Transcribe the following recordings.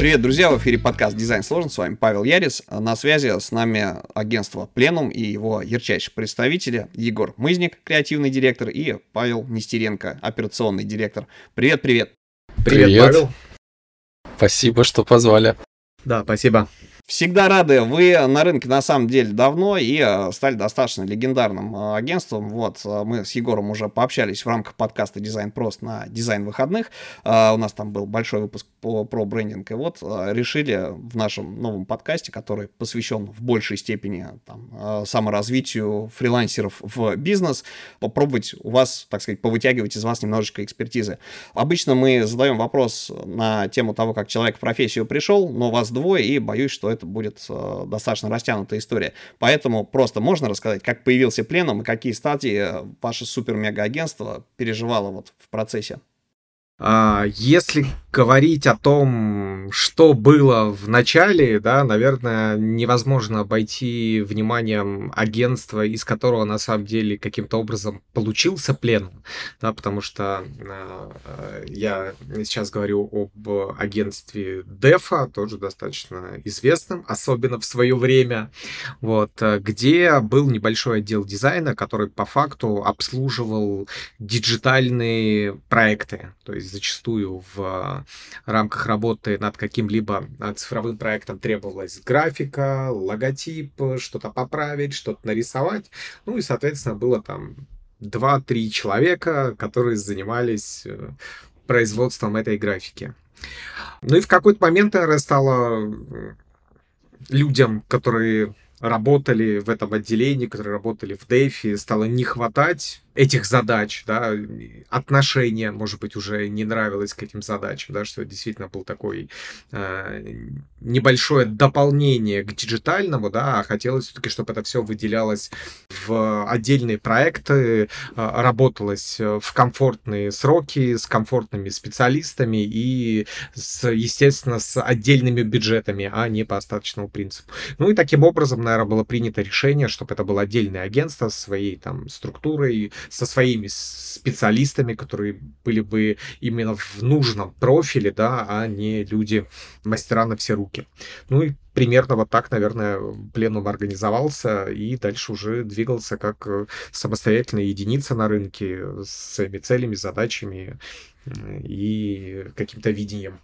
Привет, друзья! В эфире подкаст «Дизайн сложен». С вами Павел Ярис. На связи с нами агентство «Пленум» и его ярчайшие представители Егор Мызник, креативный директор, и Павел Нестеренко, операционный директор. Привет, привет! Привет, привет. Павел! Спасибо, что позвали. Да, спасибо. Всегда рады. Вы на рынке на самом деле давно и э, стали достаточно легендарным э, агентством. Вот э, мы с Егором уже пообщались в рамках подкаста Дизайн Прост на дизайн выходных. У нас там был большой выпуск по, про брендинг. И вот решили в нашем новом подкасте, который посвящен в большей степени там, саморазвитию фрилансеров в бизнес, попробовать у вас, так сказать, повытягивать из вас немножечко экспертизы. Обычно мы задаем вопрос на тему того, как человек в профессию пришел, но вас двое, и боюсь, что это это будет э, достаточно растянутая история. Поэтому просто можно рассказать, как появился пленум и какие стадии э, ваше супер-мега-агентство переживало вот в процессе? А, если говорить о том, что было в начале, да, наверное, невозможно обойти вниманием агентства, из которого на самом деле каким-то образом получился плен, да, потому что э, я сейчас говорю об агентстве Дефа, тоже достаточно известным, особенно в свое время, вот, где был небольшой отдел дизайна, который по факту обслуживал диджитальные проекты, то есть зачастую в рамках работы над каким-либо а, цифровым проектом требовалась графика, логотип, что-то поправить, что-то нарисовать. Ну и, соответственно, было там 2-3 человека, которые занимались э, производством этой графики. Ну и в какой-то момент, наверное, стало э, людям, которые работали в этом отделении, которые работали в Дефи, стало не хватать этих задач, да, отношение, может быть, уже не нравилось к этим задачам, да, что действительно был такой э, небольшое дополнение к диджитальному, да, а хотелось все-таки, чтобы это все выделялось в отдельные проекты, э, работалось в комфортные сроки, с комфортными специалистами и, с, естественно, с отдельными бюджетами, а не по остаточному принципу. Ну и таким образом, наверное, было принято решение, чтобы это было отдельное агентство со своей там структурой, со своими специалистами, которые были бы именно в нужном профиле, да, а не люди мастера на все руки. Ну и примерно вот так, наверное, пленум организовался и дальше уже двигался как самостоятельная единица на рынке с своими целями, задачами и каким-то видением.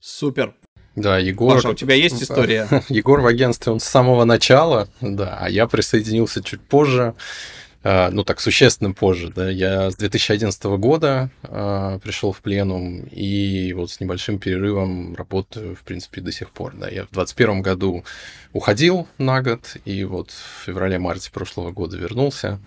Супер. Да, Егор... Паша, у тебя есть история? Егор в агентстве, он с самого начала, да, а я присоединился чуть позже. А, ну так существенно позже, да, я с 2011 года э, пришел в пленум и вот с небольшим перерывом работаю, в принципе, до сих пор, да, я в 2021 году уходил на год и вот в феврале-марте прошлого года вернулся,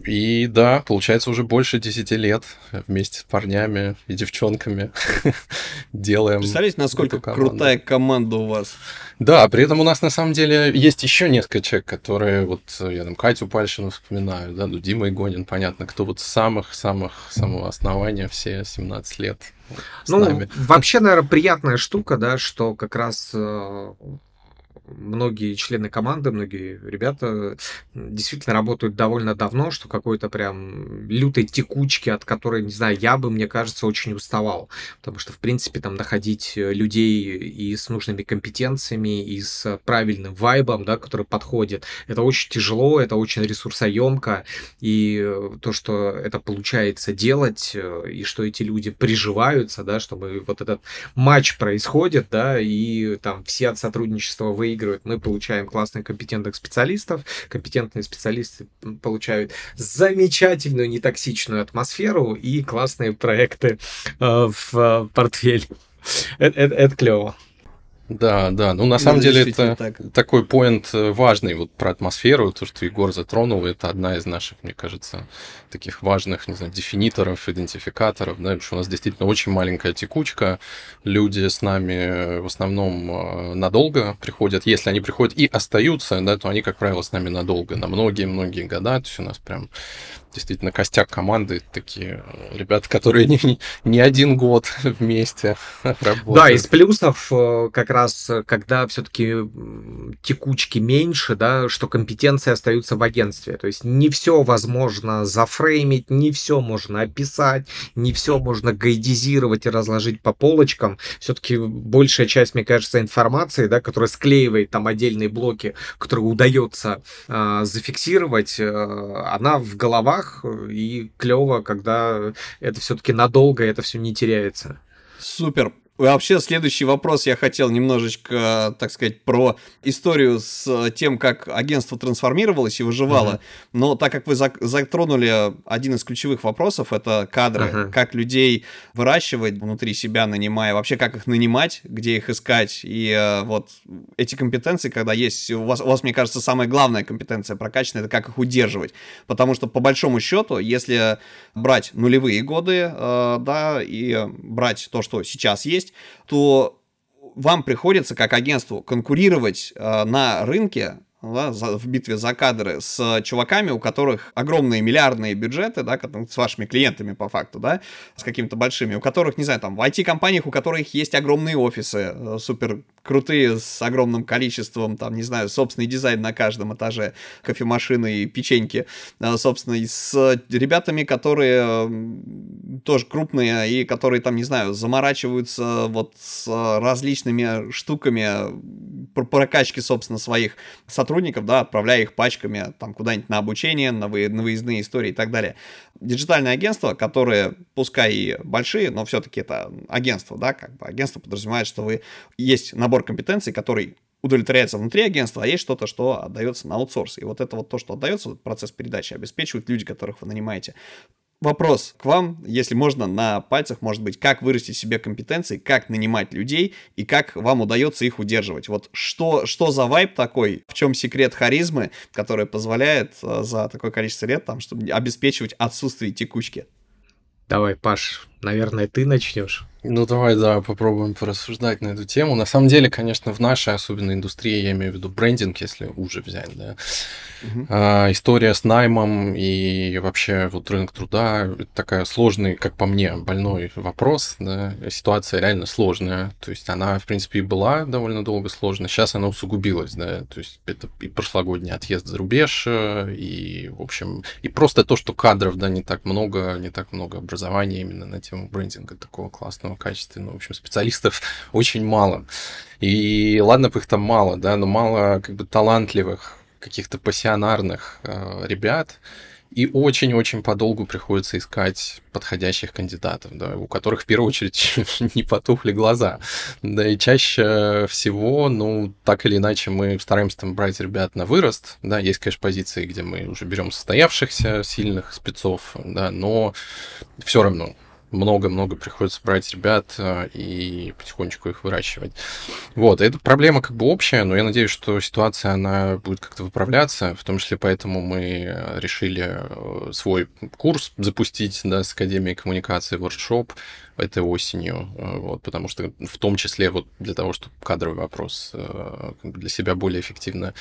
и да, получается уже больше 10 лет вместе с парнями и девчонками делаем. Представляете, насколько крутая команда у вас? Да, при этом у нас на самом деле есть еще несколько человек, которые вот я там Катю Пальшину вспоминаю, да, ну Дима Игонин, понятно, кто вот с самых-самых самого основания все 17 лет. ну, нами. вообще, наверное, приятная штука, да, что как раз э, многие члены команды, многие ребята действительно работают довольно давно, что какой-то прям лютой текучки, от которой, не знаю, я бы, мне кажется, очень уставал. Потому что, в принципе, там находить э, людей и с нужными компетенциями, и с правильным вайбом, да, который подходит, это очень тяжело, это очень ресурсоемко. И э, то, что это получается делать, э, и что эти люди приживаются, да, чтобы вот этот матч происходит, да, и там все от сотрудничества вы выигрывают, мы получаем классных компетентных специалистов, компетентные специалисты получают замечательную нетоксичную атмосферу и классные проекты э, в э, портфель. Это, это, это клево. Да, да. Ну, на самом деле, это так. такой поинт э, важный вот про атмосферу, то, что Егор затронул, это одна из наших, мне кажется, таких важных, не знаю, дефиниторов, идентификаторов, да, потому что у нас действительно очень маленькая текучка, люди с нами в основном э, надолго приходят, если они приходят и остаются, да, то они, как правило, с нами надолго, на многие-многие года, то есть у нас прям действительно костяк команды, такие э, ребята, которые не, не один год вместе работают. Да, из плюсов как раз, когда все-таки текучки меньше, да, что компетенции остаются в агентстве. То есть не все возможно зафреймить, не все можно описать, не все можно гайдизировать и разложить по полочкам. Все-таки большая часть, мне кажется, информации, да, которая склеивает там отдельные блоки, которые удается э, зафиксировать, э, она в головах и клево, когда это все-таки надолго, это все не теряется. Супер. Вообще, следующий вопрос я хотел немножечко, так сказать, про историю с тем, как агентство трансформировалось и выживало. Uh-huh. Но так как вы затронули один из ключевых вопросов, это кадры, uh-huh. как людей выращивать внутри себя, нанимая, вообще как их нанимать, где их искать. И э, вот эти компетенции, когда есть, у вас, у вас, мне кажется, самая главная компетенция прокачана, это как их удерживать. Потому что, по большому счету, если брать нулевые годы, э, да, и брать то, что сейчас есть, есть, то вам приходится как агентству конкурировать э, на рынке да, в битве за кадры с чуваками, у которых огромные миллиардные бюджеты, да, с вашими клиентами по факту, да, с какими-то большими, у которых, не знаю, там, в IT-компаниях, у которых есть огромные офисы, э, супер крутые, с огромным количеством, там, не знаю, собственный дизайн на каждом этаже, кофемашины и печеньки, э, собственно, и с ребятами, которые тоже крупные и которые, там, не знаю, заморачиваются вот с различными штуками прокачки, собственно, своих сотрудников, да, отправляя их пачками там куда-нибудь на обучение, на, вы, на выездные истории и так далее. Диджитальные агентства, которые, пускай и большие, но все-таки это агентство, да, как бы агентство подразумевает, что вы есть набор компетенций, который удовлетворяется внутри агентства, а есть что-то, что отдается на аутсорс. И вот это вот то, что отдается, процесс передачи обеспечивают люди, которых вы нанимаете вопрос к вам, если можно, на пальцах, может быть, как вырастить себе компетенции, как нанимать людей и как вам удается их удерживать. Вот что, что за вайп такой, в чем секрет харизмы, который позволяет э, за такое количество лет, там, чтобы обеспечивать отсутствие текучки? Давай, Паш, наверное, ты начнешь. Ну, давай, да, попробуем порассуждать на эту тему. На самом деле, конечно, в нашей особенной индустрии, я имею в виду брендинг, если уже взять, да, uh-huh. а, история с наймом и вообще вот рынок труда, это такая сложный, как по мне, больной вопрос, да, ситуация реально сложная, то есть она, в принципе, и была довольно долго сложная, сейчас она усугубилась, да, то есть это и прошлогодний отъезд за рубеж, э, и, в общем, и просто то, что кадров, да, не так много, не так много образования именно на тему брендинга такого классного качественного, в общем, специалистов очень мало. И ладно бы их там мало, да, но мало как бы талантливых, каких-то пассионарных э, ребят, и очень-очень подолгу приходится искать подходящих кандидатов, да, у которых в первую очередь не потухли глаза. Да, и чаще всего, ну, так или иначе, мы стараемся там брать ребят на вырост. Да, есть, конечно, позиции, где мы уже берем состоявшихся сильных спецов, да, но все равно много-много приходится брать ребят э, и потихонечку их выращивать. Вот, это проблема как бы общая, но я надеюсь, что ситуация, она будет как-то выправляться, в том числе поэтому мы решили э, свой курс запустить, да, с Академией коммуникации, воркшоп этой осенью, э, вот, потому что в том числе вот для того, чтобы кадровый вопрос для себя более эффективно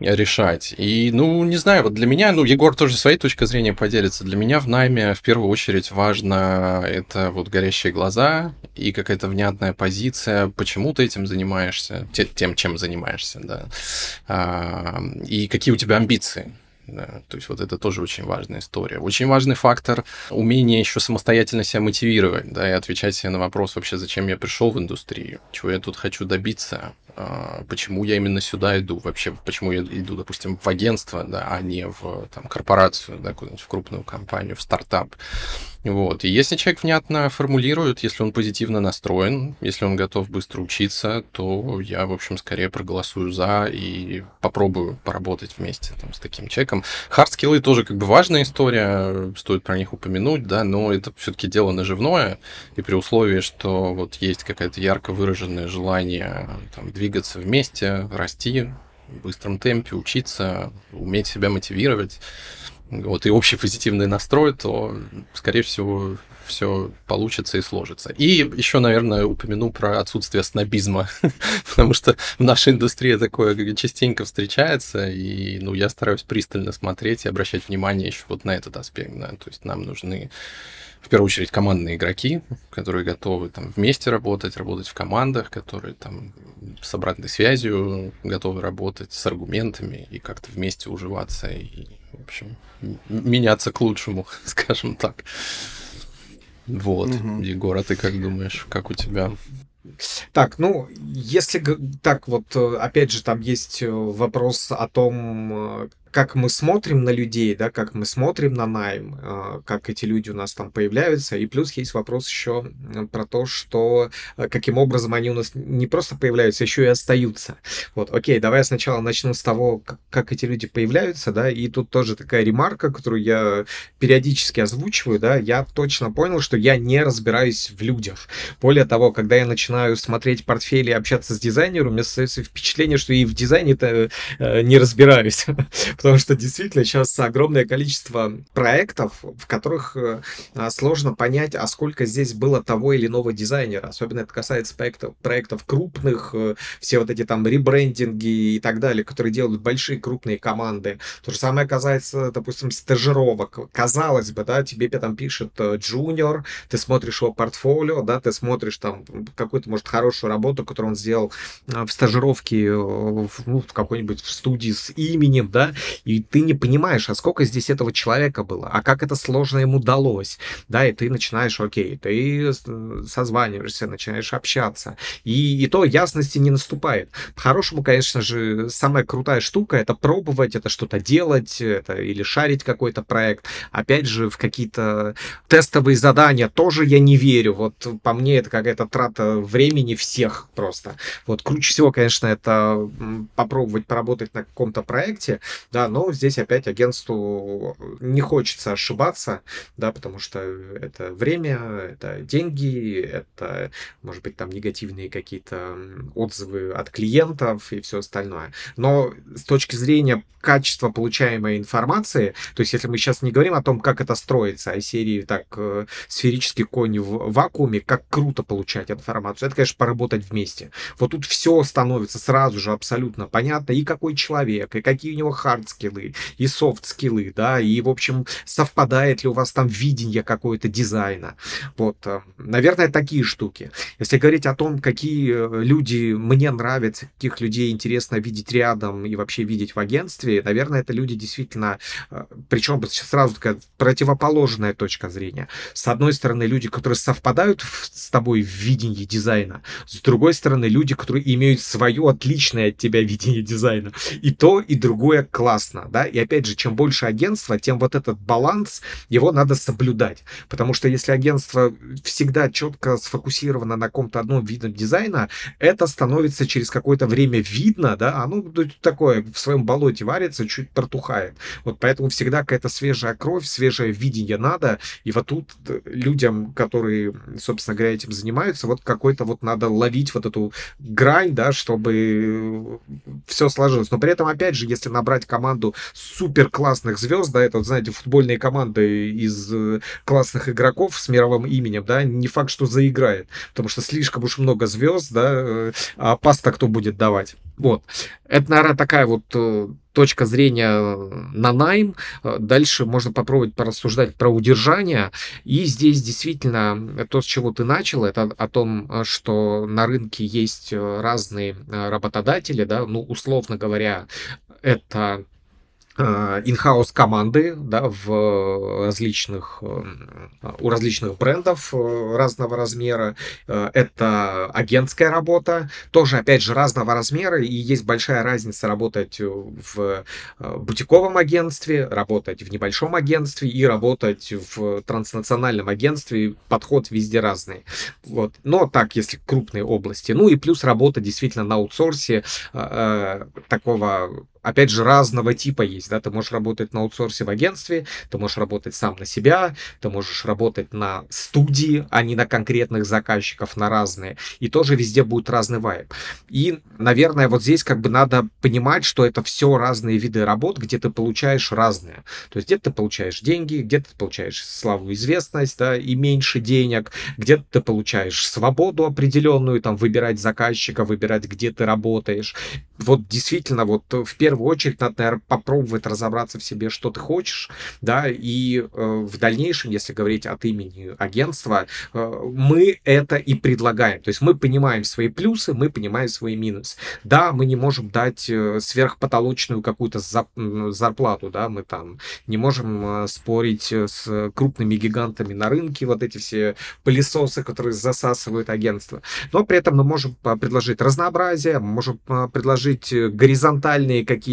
решать. И, ну, не знаю, вот для меня, ну, Егор тоже своей точкой зрения поделится. Для меня в найме в первую очередь важно это вот горящие глаза и какая-то внятная позиция, почему ты этим занимаешься, тем, чем занимаешься, да, а, и какие у тебя амбиции. Да, то есть вот это тоже очень важная история. Очень важный фактор умение еще самостоятельно себя мотивировать, да, и отвечать себе на вопрос вообще, зачем я пришел в индустрию, чего я тут хочу добиться, а, почему я именно сюда иду, вообще, почему я иду, допустим, в агентство, да, а не в там, корпорацию, да, куда-нибудь в крупную компанию, в стартап. Вот. И если человек внятно формулирует, если он позитивно настроен, если он готов быстро учиться, то я, в общем, скорее проголосую за и попробую поработать вместе там, с таким человеком. Хардскиллы тоже как бы важная история, стоит про них упомянуть, да, но это все-таки дело наживное, и при условии, что вот есть какое-то ярко выраженное желание там, двигаться вместе, расти в быстром темпе, учиться, уметь себя мотивировать, вот, и общий позитивный настрой, то, скорее всего, все получится и сложится. И еще, наверное, упомяну про отсутствие снобизма, потому что в нашей индустрии такое частенько встречается, и ну, я стараюсь пристально смотреть и обращать внимание еще вот на этот аспект. Да? То есть нам нужны в первую очередь командные игроки, которые готовы там вместе работать, работать в командах, которые там с обратной связью готовы работать, с аргументами и как-то вместе уживаться и, в общем, меняться к лучшему, скажем так. Вот, угу. Егор, а ты как думаешь, как у тебя? Так, ну, если так вот, э, опять же, там есть э, вопрос о том, э, как мы смотрим на людей, да, как мы смотрим на найм, а, как эти люди у нас там появляются. И плюс есть вопрос еще про то, что э, каким образом они у нас не просто появляются, еще и остаются. Вот, окей, давай я сначала начну с того, как, эти люди появляются, да, и тут тоже такая ремарка, которую я периодически озвучиваю, да, я точно понял, что я не разбираюсь в людях. Более того, когда я начинаю смотреть портфели и общаться с дизайнером, у меня остается впечатление, что и в дизайне-то э, не разбираюсь. потому что действительно сейчас огромное количество проектов, в которых э, а, сложно понять, а сколько здесь было того или иного дизайнера. Особенно это касается проектов, проектов крупных, э, все вот эти там ребрендинги и так далее, которые делают большие крупные команды. То же самое касается, допустим, стажировок. Казалось бы, да, тебе там пишет э, джуниор, ты смотришь его портфолио, да, ты смотришь там какую-то, может, хорошую работу, которую он сделал в стажировке в, ну, в какой-нибудь студии с именем, да, и ты не понимаешь, а сколько здесь этого человека было, а как это сложно ему удалось, да, и ты начинаешь, окей, ты созваниваешься, начинаешь общаться, и, и то ясности не наступает. По-хорошему, конечно же, самая крутая штука — это пробовать, это что-то делать, это или шарить какой-то проект. Опять же, в какие-то тестовые задания тоже я не верю. Вот по мне это какая-то трата времени всех просто. Вот круче всего, конечно, это попробовать поработать на каком-то проекте, да, но здесь опять агентству не хочется ошибаться, да, потому что это время, это деньги, это, может быть, там негативные какие-то отзывы от клиентов и все остальное. Но с точки зрения качества получаемой информации, то есть если мы сейчас не говорим о том, как это строится, а серии так э, сферический конь в вакууме, как круто получать информацию, это, конечно, поработать вместе. Вот тут все становится сразу же абсолютно понятно, и какой человек, и какие у него хард скиллы, и софт скиллы, да, и, в общем, совпадает ли у вас там видение какое-то дизайна. Вот, э, наверное, такие штуки. Если говорить о том, какие э, люди мне нравятся, каких людей интересно видеть рядом и вообще видеть в агентстве, наверное, это люди действительно, э, причем сразу такая противоположная точка зрения. С одной стороны, люди, которые совпадают с тобой в видении дизайна, с другой стороны, люди, которые имеют свое отличное от тебя видение дизайна. И то, и другое классно, да, и опять же, чем больше агентства, тем вот этот баланс, его надо соблюдать, потому что если агентство всегда четко сфокусировано на каком-то одном виде дизайна, это становится через какое-то время видно, да, оно такое в своем болоте варится, чуть протухает. Вот поэтому всегда какая-то свежая кровь, свежее видение надо, и вот тут э, людям, которые, собственно говоря, этим занимаются, вот какой-то вот надо ловить вот эту грань, да, чтобы все сложилось. Но при этом, опять же, если набрать команду супер классных звезд, да, это, вот, знаете, футбольные команды из э, классных игроков с мировым именем, да, не факт, что заиграет, потому что слишком уж много звезд, да, э, а паста кто будет давать. Вот. Это, наверное, такая вот э, точка зрения на найм. Дальше можно попробовать порассуждать про удержание. И здесь действительно то, с чего ты начал, это о том, что на рынке есть разные работодатели, да, ну, условно говоря, это инхаус э, команды да, в различных, э, у различных брендов э, разного размера. Это агентская работа, тоже, опять же, разного размера, и есть большая разница работать в бутиковом агентстве, работать в небольшом агентстве и работать в транснациональном агентстве. Подход везде разный. Вот. Но так, если крупные области. Ну и плюс работа действительно на аутсорсе такого опять же, разного типа есть, да, ты можешь работать на аутсорсе в агентстве, ты можешь работать сам на себя, ты можешь работать на студии, а не на конкретных заказчиков, на разные, и тоже везде будет разный вайб. И, наверное, вот здесь как бы надо понимать, что это все разные виды работ, где ты получаешь разные. То есть где-то ты получаешь деньги, где-то ты получаешь славу, известность, да, и меньше денег, где-то ты получаешь свободу определенную, там, выбирать заказчика, выбирать, где ты работаешь. Вот действительно, вот в первую очередь надо, наверное, попробовать разобраться в себе, что ты хочешь, да, и э, в дальнейшем, если говорить от имени агентства, э, мы это и предлагаем. То есть мы понимаем свои плюсы, мы понимаем свои минусы. Да, мы не можем дать э, сверхпотолочную какую-то зарплату, да, мы там не можем э, спорить с крупными гигантами на рынке, вот эти все пылесосы, которые засасывают агентство. Но при этом мы можем предложить разнообразие, можем предложить горизонтальные какие-то,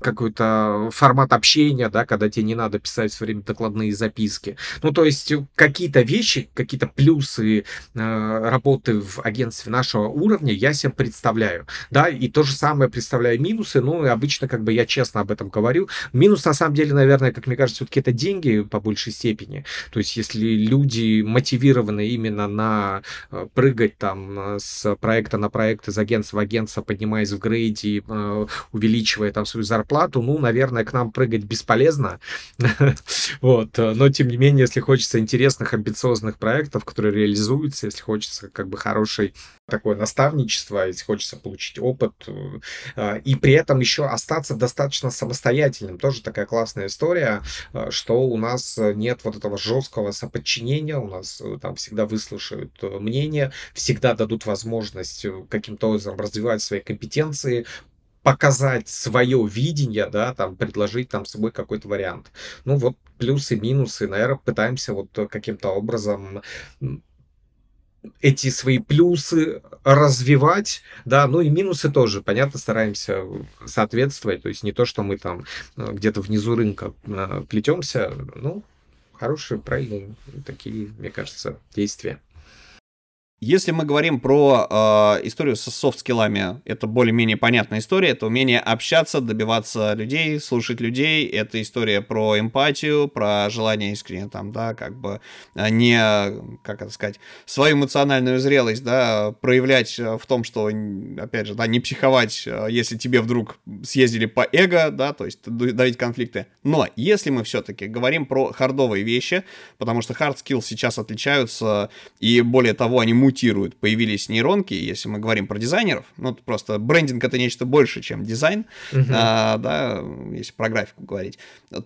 какой-то формат общения, да, когда тебе не надо писать все время докладные записки. Ну, то есть какие-то вещи, какие-то плюсы э, работы в агентстве нашего уровня я себе представляю, да, и то же самое представляю минусы, ну, и обычно как бы я честно об этом говорю. Минус, на самом деле, наверное, как мне кажется, все-таки это деньги по большей степени. То есть, если люди мотивированы именно на э, прыгать там э, с проекта на проект, из агентства в агентство, поднимаясь в грейде, э, увеличивая там свою зарплату, ну, наверное, к нам прыгать бесполезно. Вот. Но, тем не менее, если хочется интересных, амбициозных проектов, которые реализуются, если хочется как бы хорошей такое наставничество, если хочется получить опыт, и при этом еще остаться достаточно самостоятельным. Тоже такая классная история, что у нас нет вот этого жесткого соподчинения, у нас э, там всегда выслушают э, мнение, всегда дадут возможность э, каким-то образом развивать свои компетенции, показать свое видение, да, там, предложить там свой какой-то вариант. Ну вот плюсы, минусы, наверное, пытаемся вот каким-то образом эти свои плюсы развивать, да, ну и минусы тоже, понятно, стараемся соответствовать, то есть не то, что мы там где-то внизу рынка плетемся, ну, хорошие, правильные такие, мне кажется, действия. Если мы говорим про э, историю со софт-скиллами, это более-менее понятная история, это умение общаться, добиваться людей, слушать людей, это история про эмпатию, про желание искренне там, да, как бы а, не, как это сказать, свою эмоциональную зрелость, да, проявлять в том, что, опять же, да, не психовать, если тебе вдруг съездили по эго, да, то есть давить конфликты. Но если мы все-таки говорим про хардовые вещи, потому что skills сейчас отличаются, и более того, они мутируют. Появились нейронки, если мы говорим про дизайнеров, ну, просто брендинг это нечто больше, чем дизайн, uh-huh. а, да, если про графику говорить,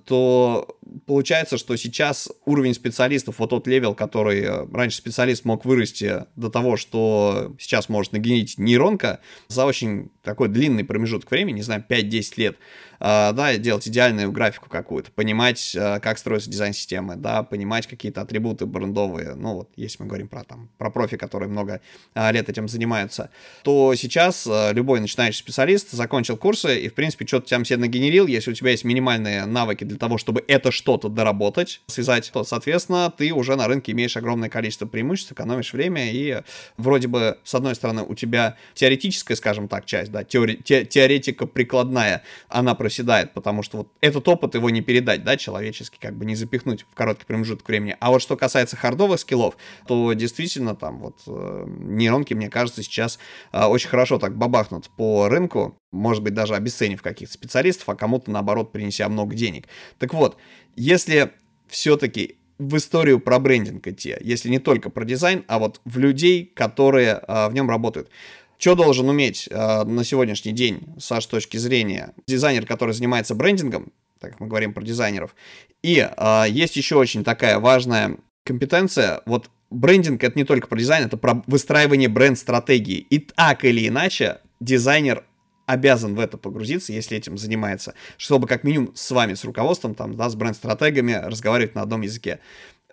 то получается, что сейчас уровень специалистов, вот тот level, который э, раньше специалист мог вырасти до того, что сейчас может нагенерить нейронка, за очень такой длинный промежуток времени, не знаю, 5-10 лет, да, делать идеальную графику какую-то, понимать, а, как строятся дизайн-системы, да, понимать какие-то атрибуты брендовые, ну вот, если мы говорим про там, про профи, которые много а, лет этим занимаются, то сейчас любой начинающий специалист закончил курсы и, в принципе, что-то там себе нагенерил, если у тебя есть минимальные навыки для того, чтобы это что-то доработать, связать, то, соответственно, ты уже на рынке имеешь огромное количество преимуществ, экономишь время, и вроде бы, с одной стороны, у тебя теоретическая, скажем так, часть, да, теори- те- теоретика прикладная, она проседает, потому что вот этот опыт его не передать, да, человеческий, как бы не запихнуть в короткий промежуток времени. А вот что касается хардовых скиллов, то действительно там вот э, нейронки, мне кажется, сейчас э, очень хорошо так бабахнут по рынку, может быть, даже обесценив каких-то специалистов, а кому-то, наоборот, принеся много денег. Так вот, если все-таки в историю про брендинг идти, если не только про дизайн, а вот в людей, которые э, в нем работают. Что должен уметь э, на сегодняшний день, с вашей точки зрения, дизайнер, который занимается брендингом, так как мы говорим про дизайнеров. И э, есть еще очень такая важная компетенция. Вот брендинг это не только про дизайн, это про выстраивание бренд-стратегии. И так или иначе дизайнер обязан в это погрузиться, если этим занимается, чтобы как минимум с вами, с руководством, там, да, с бренд-стратегами разговаривать на одном языке.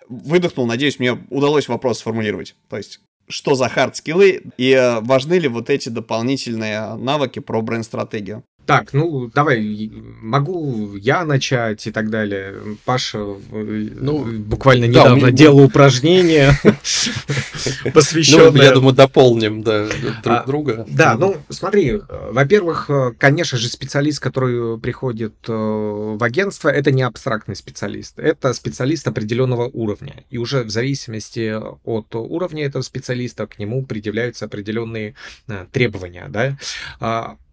Выдохнул, надеюсь, мне удалось вопрос сформулировать. То есть что за хард-скиллы и э, важны ли вот эти дополнительные навыки про бренд-стратегию? Так, ну давай, могу я начать и так далее. Паша ну, буквально недавно да, делал упражнение, посвященное... Ну, я думаю, дополним друг а, друга. Да, ну смотри, во-первых, конечно же, специалист, который приходит э, в агентство, это не абстрактный специалист, это специалист определенного уровня. И уже в зависимости от уровня этого специалиста к нему предъявляются определенные э, требования. Да?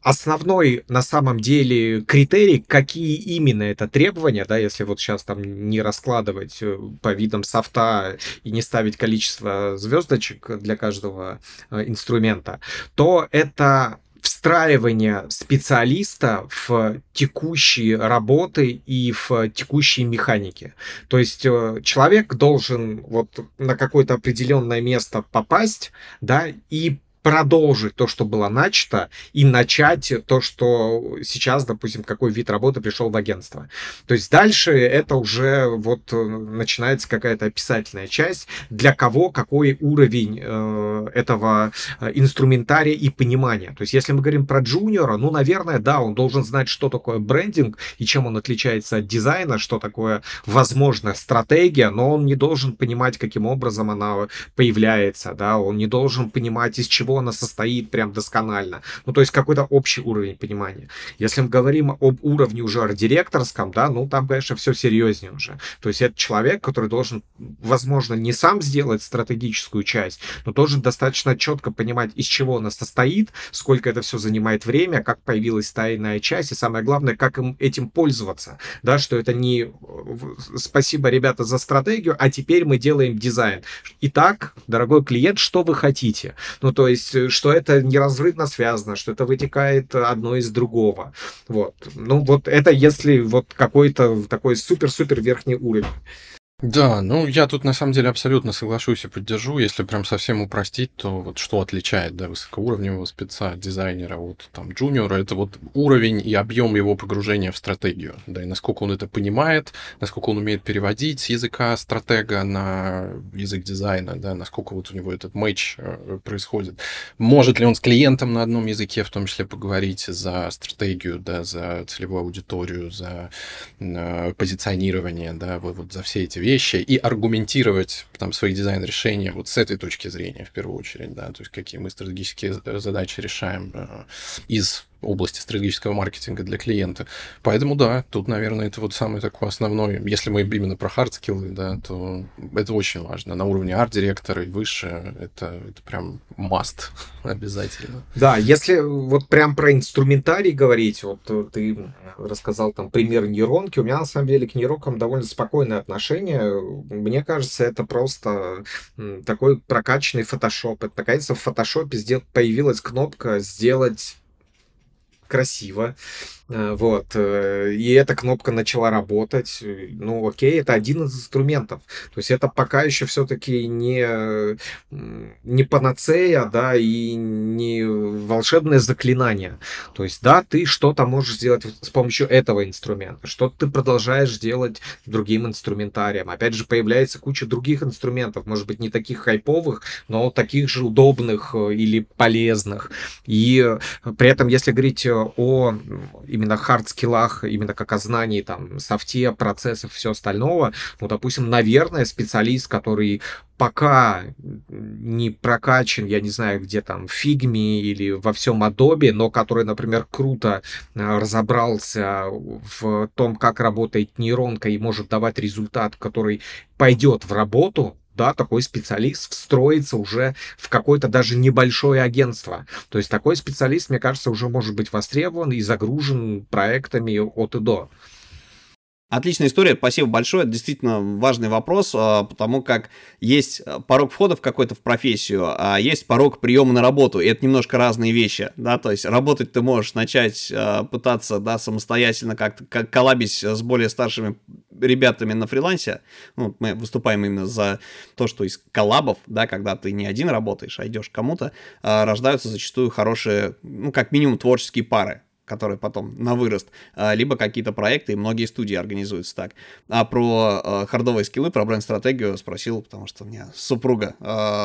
Основной на самом деле критерий, какие именно это требования, да, если вот сейчас там не раскладывать э, по видам софта и не ставить количество звездочек для каждого э, инструмента, то это встраивание специалиста в текущие работы и в текущие механики. То есть э, человек должен вот на какое-то определенное место попасть, да, и продолжить то, что было начато, и начать то, что сейчас, допустим, какой вид работы пришел в агентство. То есть дальше это уже вот э, начинается какая-то описательная часть, для кого какой уровень э, этого э, инструментария и понимания. То есть если мы говорим про джуниора, ну, наверное, да, он должен знать, что такое брендинг и чем он отличается от дизайна, что такое, возможно, стратегия, но он не должен понимать, каким образом она появляется, да, он не должен понимать, из чего чего она состоит прям досконально. Ну, то есть какой-то общий уровень понимания. Если мы говорим об уровне уже арт-директорском, да, ну, там, конечно, все серьезнее уже. То есть это человек, который должен, возможно, не сам сделать стратегическую часть, но тоже достаточно четко понимать, из чего она состоит, сколько это все занимает время, как появилась тайная часть, и самое главное, как им этим пользоваться. Да, что это не спасибо, ребята, за стратегию, а теперь мы делаем дизайн. Итак, дорогой клиент, что вы хотите? Ну, то есть есть, э, что это неразрывно связано, что это вытекает одно из другого. Вот. Ну, вот это если вот какой-то такой супер-супер верхний уровень. Да, ну я тут на самом деле абсолютно соглашусь и поддержу. Если прям совсем упростить, то вот что отличает да, высокоуровневого спеца, дизайнера от там джуниора, это вот уровень и объем его погружения в стратегию, да, и насколько он это понимает, насколько он умеет переводить с языка стратега на язык дизайна, да, насколько вот у него этот матч э, происходит. Может ли он с клиентом на одном языке, в том числе поговорить за стратегию, да, за целевую аудиторию, за э, позиционирование, да, вот, вот за все эти вещи вещи и аргументировать там свои дизайн-решения вот с этой точки зрения в первую очередь, да, то есть какие мы стратегические задачи решаем э, из области стратегического маркетинга для клиента. Поэтому да, тут, наверное, это вот самый такой основной, если мы именно про хардскиллы, да, то это очень важно. На уровне арт-директора и выше это, это прям must обязательно. Да, если вот прям про инструментарий говорить, вот ты рассказал там пример нейронки, у меня на самом деле к нейронкам довольно спокойное отношение. Мне кажется, это просто такой прокачанный фотошоп. Это наконец-то в фотошопе появилась кнопка сделать красиво. Э, вот. Э, и эта кнопка начала работать. Ну, окей, это один из инструментов. То есть это пока еще все-таки не, не панацея, да, и не волшебное заклинание. То есть, да, ты что-то можешь сделать с помощью этого инструмента, что-то ты продолжаешь делать другим инструментарием. Опять же, появляется куча других инструментов, может быть, не таких хайповых, но таких же удобных э, или полезных. И при этом, если говорить о именно хард-скиллах, именно как о знании там софте, процессов, все остального, ну, допустим, наверное, специалист, который пока не прокачан, я не знаю, где там, в фигме или во всем Adobe, но который, например, круто э, разобрался в том, как работает нейронка и может давать результат, который пойдет в работу, да, такой специалист встроится уже в какое-то даже небольшое агентство. То есть такой специалист, мне кажется, уже может быть востребован и загружен проектами от и до. Отличная история, спасибо большое. Действительно важный вопрос, а, потому как есть порог входа в какой-то в профессию, а есть порог приема на работу, и это немножко разные вещи, да, то есть работать ты можешь начать а, пытаться, да, самостоятельно как-то как коллабить с более старшими ребятами на фрилансе, ну, мы выступаем именно за то, что из коллабов, да, когда ты не один работаешь, а идешь кому-то, а, рождаются зачастую хорошие, ну, как минимум, творческие пары, которые потом на вырост, а, либо какие-то проекты, и многие студии организуются так. А про э, хардовые скиллы, про бренд-стратегию спросил, потому что у меня супруга э,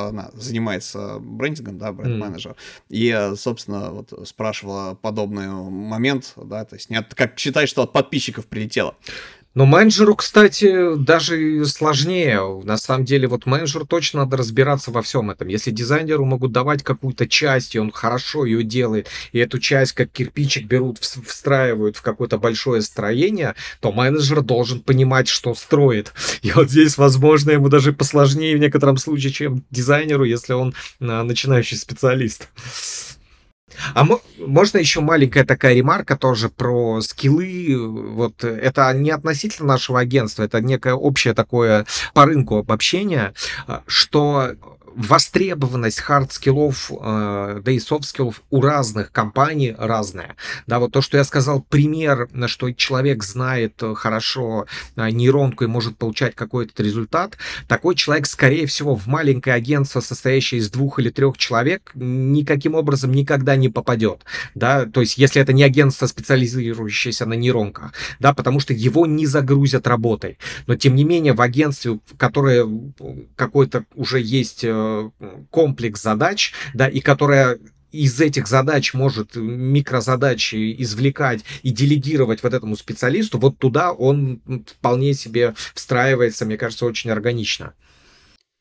она занимается брендингом, да, бренд-менеджер, mm. и, собственно, вот спрашивала подобный момент, да, то есть не от, как считай, что от подписчиков прилетело. Но менеджеру, кстати, даже сложнее. На самом деле, вот менеджеру точно надо разбираться во всем этом. Если дизайнеру могут давать какую-то часть, и он хорошо ее делает, и эту часть, как кирпичик, берут, встраивают в какое-то большое строение, то менеджер должен понимать, что строит. И вот здесь, возможно, ему даже посложнее в некотором случае, чем дизайнеру, если он а, начинающий специалист. А можно еще маленькая такая ремарка тоже про скиллы. Вот это не относительно нашего агентства, это некое общее такое по рынку обобщение, а, что востребованность хард-скиллов, э, да и софт-скиллов у разных компаний разная. Да, вот то, что я сказал, пример, что человек знает хорошо э, нейронку и может получать какой-то результат, такой человек, скорее всего, в маленькое агентство, состоящее из двух или трех человек, никаким образом никогда не попадет. Да, то есть, если это не агентство, специализирующееся на нейронках, да, потому что его не загрузят работой. Но, тем не менее, в агентстве, которое какой-то уже есть э, комплекс задач, да, и которая из этих задач может микрозадачи извлекать и делегировать вот этому специалисту, вот туда он вполне себе встраивается, мне кажется, очень органично.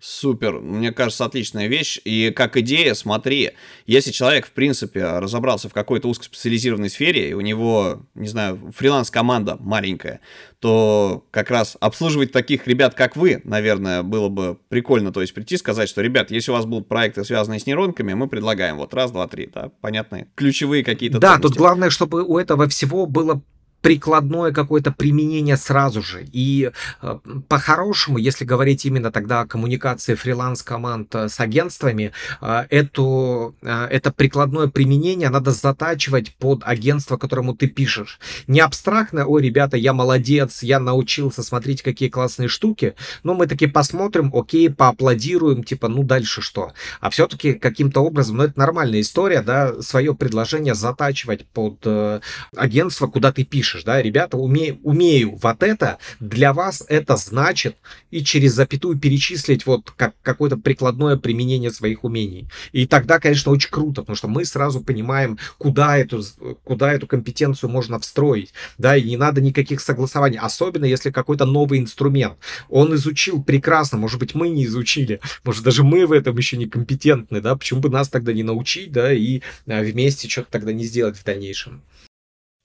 Супер, мне кажется, отличная вещь. И как идея, смотри, если человек, в принципе, разобрался в какой-то узкоспециализированной сфере, и у него, не знаю, фриланс-команда маленькая, то как раз обслуживать таких ребят, как вы, наверное, было бы прикольно. То есть прийти и сказать, что, ребят, если у вас будут проекты, связанные с нейронками, мы предлагаем вот раз, два, три, да, понятные, ключевые какие-то Да, ценности. тут главное, чтобы у этого всего было прикладное какое-то применение сразу же. И э, по-хорошему, если говорить именно тогда о коммуникации фриланс-команд э, с агентствами, э, эту, это прикладное применение надо затачивать под агентство, которому ты пишешь. Не абстрактно, ой, ребята, я молодец, я научился, смотреть какие классные штуки, но мы таки посмотрим, окей, поаплодируем, типа, ну дальше что? А все-таки каким-то образом, ну это нормальная история, да, свое предложение затачивать под э, агентство, куда ты пишешь пишешь, да, ребята, умею, умею вот это, для вас это значит, и через запятую перечислить вот как какое-то прикладное применение своих умений. И тогда, конечно, очень круто, потому что мы сразу понимаем, куда эту, куда эту компетенцию можно встроить, да, и не надо никаких согласований, особенно если какой-то новый инструмент. Он изучил прекрасно, может быть, мы не изучили, может, даже мы в этом еще не компетентны, да, почему бы нас тогда не научить, да, и а, вместе что-то тогда не сделать в дальнейшем.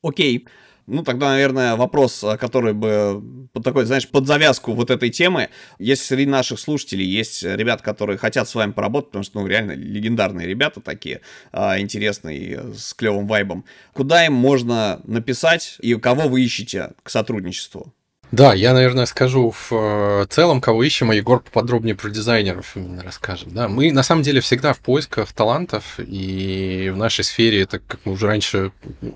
Окей. Okay. Ну, тогда, наверное, вопрос, э, который бы под такой, знаешь, под завязку вот этой темы. Если среди наших слушателей есть ребята, которые хотят с вами поработать, потому что, ну, реально легендарные ребята такие, а, интересные, с клевым вайбом, куда им можно написать и кого вы ищете к сотрудничеству? Да, я, наверное, скажу в э, целом, кого ищем, а Егор поподробнее про дизайнеров именно расскажет. Да, мы на самом деле всегда в поисках талантов, и в нашей сфере это, как мы уже раньше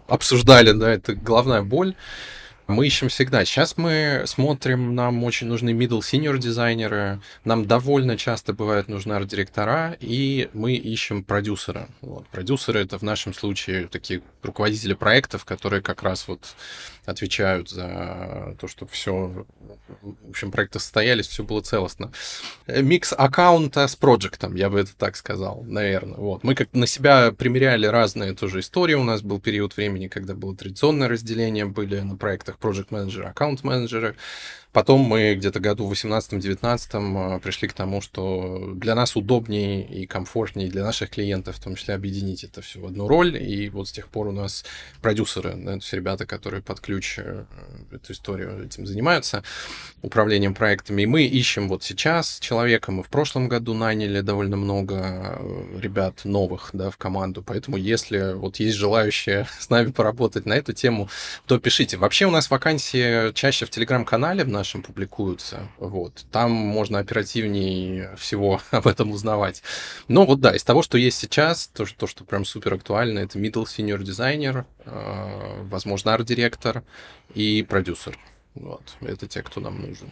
обсуждали, да, это главная боль. Мы ищем всегда. Сейчас мы смотрим, нам очень нужны middle senior дизайнеры, нам довольно часто бывают нужны арт-директора, и мы ищем продюсера. Вот. Продюсеры это в нашем случае такие руководители проектов, которые как раз вот отвечают за то, чтобы все, в общем, проекты состоялись, все было целостно. Микс аккаунта с проектом, я бы это так сказал, наверное. Вот. Мы как на себя примеряли разные тоже истории. У нас был период времени, когда было традиционное разделение, были на проектах project менеджеры аккаунт менеджеры Потом мы где-то году в 18-19 пришли к тому, что для нас удобнее и комфортнее для наших клиентов, в том числе, объединить это все в одну роль. И вот с тех пор у нас продюсеры, да, то есть ребята, которые под ключ э, эту историю этим занимаются, управлением проектами. И мы ищем вот сейчас человека. Мы в прошлом году наняли довольно много э, ребят новых да, в команду. Поэтому если вот есть желающие с нами поработать на эту тему, то пишите. Вообще у нас вакансии чаще в телеграм-канале в нашем нашим публикуются. Вот. Там можно оперативнее всего об этом узнавать. Но вот да, из того, что есть сейчас, то, что, то, что прям супер актуально, это middle senior дизайнер, э, возможно, арт-директор и продюсер. Вот. Это те, кто нам нужен.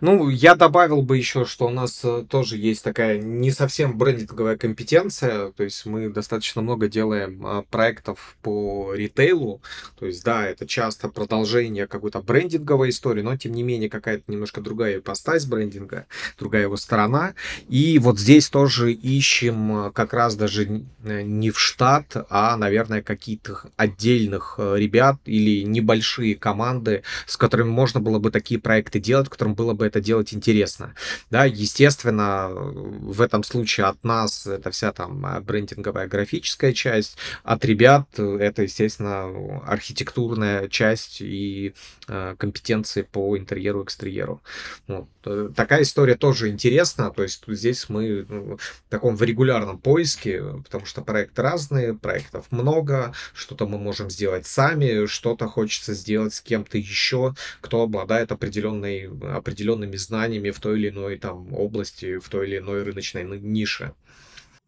Ну, я добавил бы еще, что у нас э, тоже есть такая не совсем брендинговая компетенция, то есть мы достаточно много делаем а, проектов по ритейлу, то есть да, это часто продолжение какой-то брендинговой истории, но тем не менее какая-то немножко другая ипостась брендинга, другая его сторона, и вот здесь тоже ищем э, как раз даже э, не в штат, а, наверное, каких-то отдельных ребят или небольшие команды, с которыми можно было бы такие проекты делать, которым было бы это делать интересно. Да, естественно, в этом случае от нас это вся там а, брендинговая графическая часть, от ребят это, естественно, архитектурная часть и э, компетенции по интерьеру, экстерьеру. Вот. Э, такая история тоже интересна, то есть здесь мы ну, в таком в регулярном поиске, потому что проекты разные, проектов много, что-то мы можем сделать сами, что-то хочется сделать с кем-то еще, кто обладает определенной, определенной определенными знаниями в той или иной там области, в той или иной рыночной нише.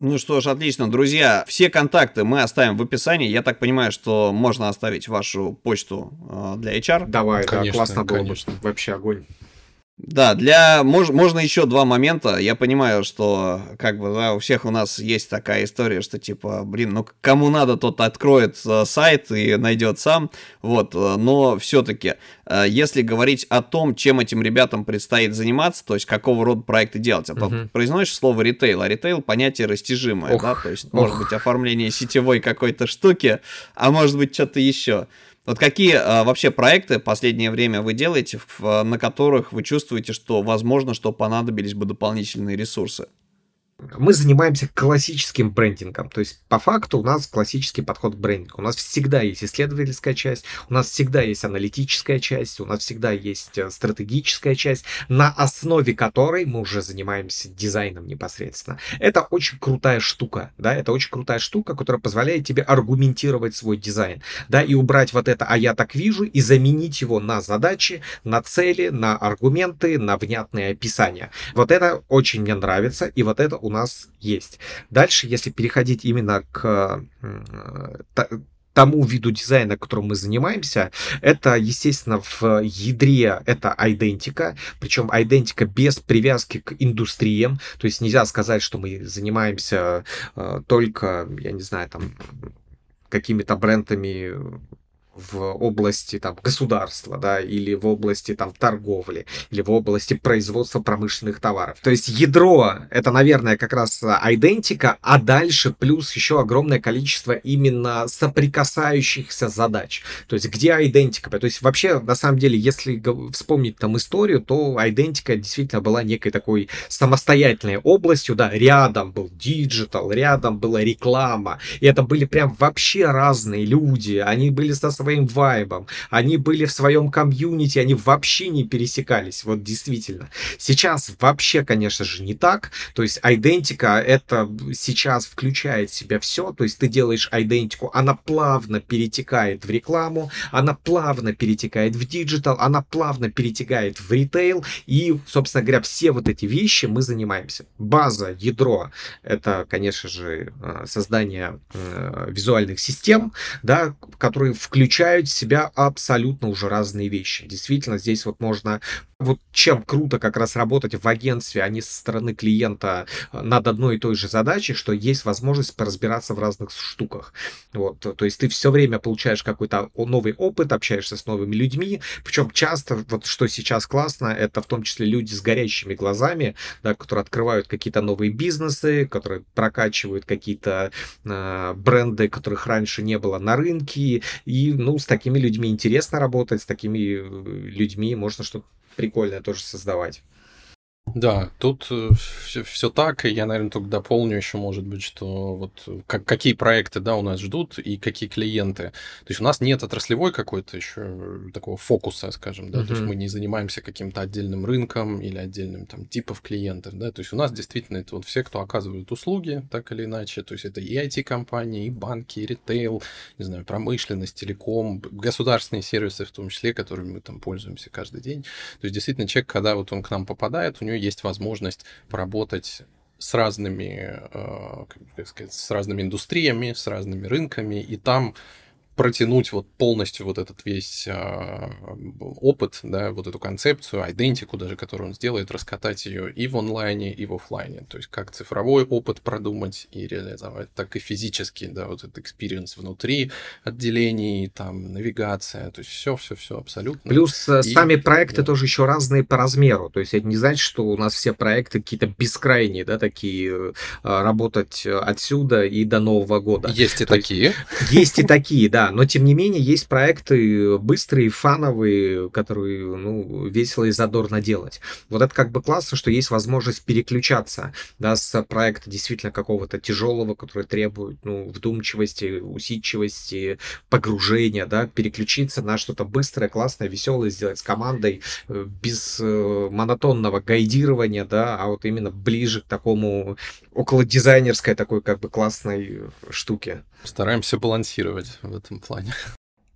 Ну что ж, отлично. Друзья, все контакты мы оставим в описании. Я так понимаю, что можно оставить вашу почту э, для HR. Давай, конечно, да, классно было конечно. бы. Вообще огонь. Да, для мож, можно еще два момента. Я понимаю, что как бы да, у всех у нас есть такая история, что типа, блин, ну кому надо, тот откроет э, сайт и найдет сам. Вот, э, но все-таки, э, если говорить о том, чем этим ребятам предстоит заниматься, то есть какого рода проекты делать, а то произносишь слово ритейл, а ритейл понятие растяжимое, ох, да, то есть ох. может быть оформление сетевой какой-то штуки, а может быть что-то еще. Вот какие а, вообще проекты в последнее время вы делаете, в, на которых вы чувствуете, что возможно, что понадобились бы дополнительные ресурсы? Мы занимаемся классическим брендингом. То есть, по факту, у нас классический подход к брендингу. У нас всегда есть исследовательская часть, у нас всегда есть аналитическая часть, у нас всегда есть э, стратегическая часть, на основе которой мы уже занимаемся дизайном непосредственно. Это очень крутая штука, да, это очень крутая штука, которая позволяет тебе аргументировать свой дизайн, да, и убрать вот это «а я так вижу» и заменить его на задачи, на цели, на аргументы, на внятные описания. Вот это очень мне нравится, и вот это у нас есть. Дальше, если переходить именно к тому виду дизайна, которым мы занимаемся, это, естественно, в ядре это идентика, причем идентика без привязки к индустриям, то есть нельзя сказать, что мы занимаемся э, только, я не знаю, там какими-то брендами в области там, государства, да, или в области там, торговли, или в области производства промышленных товаров. То есть ядро — это, наверное, как раз идентика, а дальше плюс еще огромное количество именно соприкасающихся задач. То есть где идентика? То есть вообще, на самом деле, если вспомнить там историю, то идентика действительно была некой такой самостоятельной областью, да, рядом был digital, рядом была реклама, и это были прям вообще разные люди, они были со своей своим вайбом, они были в своем комьюнити, они вообще не пересекались, вот действительно. Сейчас вообще, конечно же, не так, то есть идентика это сейчас включает в себя все, то есть ты делаешь идентику, она плавно перетекает в рекламу, она плавно перетекает в digital, она плавно перетекает в ритейл, и, собственно говоря, все вот эти вещи мы занимаемся. База, ядро, это, конечно же, э, создание э, визуальных систем, да, которые включают включают в себя абсолютно уже разные вещи. Действительно, здесь вот можно вот чем круто как раз работать в агентстве, а не со стороны клиента э, над одной и той же задачей, что есть возможность поразбираться в разных штуках. Вот, то есть ты все время получаешь какой-то новый опыт, общаешься с новыми людьми, причем часто, вот что сейчас классно, это в том числе люди с горящими глазами, да, которые открывают какие-то новые бизнесы, которые прокачивают какие-то э, бренды, которых раньше не было на рынке, и, ну, с такими людьми интересно работать, с такими э, людьми можно что-то прикольное тоже создавать. Да, тут все, э, все так, и я, наверное, только дополню еще, может быть, что вот как, какие проекты, да, у нас ждут и какие клиенты. То есть у нас нет отраслевой какой-то еще такого фокуса, скажем, да, uh-huh. то есть мы не занимаемся каким-то отдельным рынком или отдельным там типов клиентов, да, то есть у нас действительно это вот все, кто оказывают услуги, так или иначе, то есть это и IT-компании, и банки, и ритейл, не знаю, промышленность, телеком, государственные сервисы в том числе, которыми мы там пользуемся каждый день. То есть действительно человек, когда вот он к нам попадает, у него есть возможность поработать с разными, э, как сказать, с разными индустриями, с разными рынками, и там протянуть вот полностью вот этот весь э, опыт, да, вот эту концепцию, идентику даже, которую он сделает, раскатать ее и в онлайне, и в офлайне. То есть как цифровой опыт продумать и реализовать, так и физически, да, вот этот experience внутри отделений, там, навигация, то есть все, все, все абсолютно. Плюс э, и, сами проекты да. тоже еще разные по размеру. То есть это не значит, что у нас все проекты какие-то бескрайние, да, такие, э, работать отсюда и до Нового года. Есть и то такие. Есть, есть и такие, да но тем не менее есть проекты быстрые, фановые, которые, ну, весело и задорно делать. Вот это как бы классно, что есть возможность переключаться, да, с проекта действительно какого-то тяжелого, который требует, ну, вдумчивости, усидчивости, погружения, да, переключиться на что-то быстрое, классное, веселое, сделать с командой, э, без э, монотонного гайдирования, да, а вот именно ближе к такому около дизайнерской такой как бы классной штуке. Стараемся балансировать в этом плане.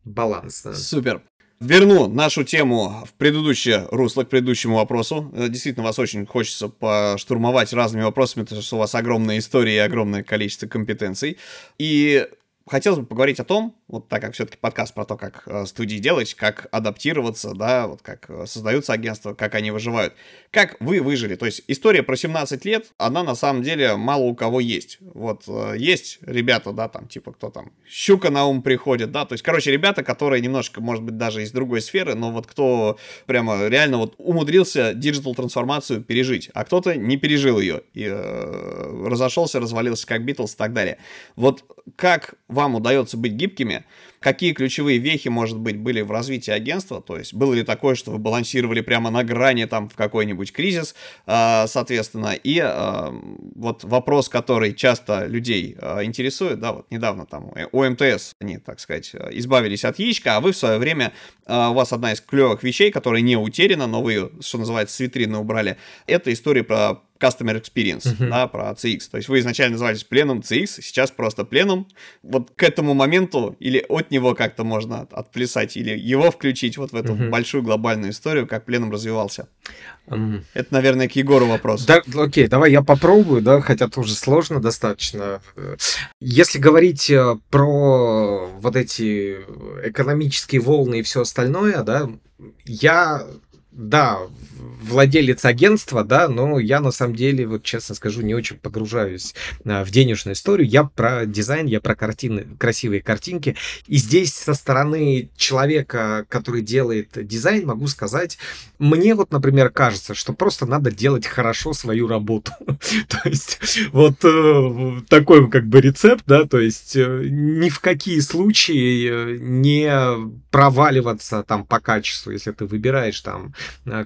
Баланс, да. Супер. Верну нашу тему в предыдущее русло, к предыдущему вопросу. Э, действительно, вас очень хочется поштурмовать разными вопросами, потому что у вас огромная история и огромное количество компетенций. И хотелось бы поговорить о том, вот так как все-таки подкаст про то, как э, студии делать, как адаптироваться, да, вот как э, создаются агентства, как они выживают. Как вы выжили? То есть история про 17 лет, она на самом деле мало у кого есть. Вот э, есть ребята, да, там, типа, кто там, Щука на ум приходит, да, то есть, короче, ребята, которые немножко, может быть, даже из другой сферы, но вот кто прямо реально вот умудрился digital трансформацию пережить, а кто-то не пережил ее и э, разошелся, развалился как Битлз и так далее. Вот как вам удается быть гибкими, it. Какие ключевые вехи, может быть, были в развитии агентства, то есть было ли такое, что вы балансировали прямо на грани там в какой-нибудь кризис, а, соответственно, и а, вот вопрос, который часто людей а, интересует, да, вот недавно там у МТС, они, так сказать, избавились от яичка, а вы в свое время, у вас одна из клевых вещей, которая не утеряна, но вы ее, что называется, с витрины убрали, это история про Customer Experience, uh-huh. да, про CX. То есть вы изначально назывались пленом CX, сейчас просто пленом. Вот к этому моменту или от него как-то можно отплясать, или его включить вот в эту uh-huh. большую глобальную историю, как пленом развивался. Um... Это, наверное, к Егору вопрос. Да, окей, давай я попробую, да, хотя тоже сложно достаточно. Если говорить э, про вот эти экономические волны и все остальное, да, я да, владелец агентства, да, но я на самом деле, вот честно скажу, не очень погружаюсь а, в денежную историю. Я про дизайн, я про картины, красивые картинки. И здесь со стороны человека, который делает дизайн, могу сказать, мне вот, например, кажется, что просто надо делать хорошо свою работу. То есть вот э, такой как бы рецепт, да, то есть э, ни в какие случаи э, не проваливаться там по качеству, если ты выбираешь там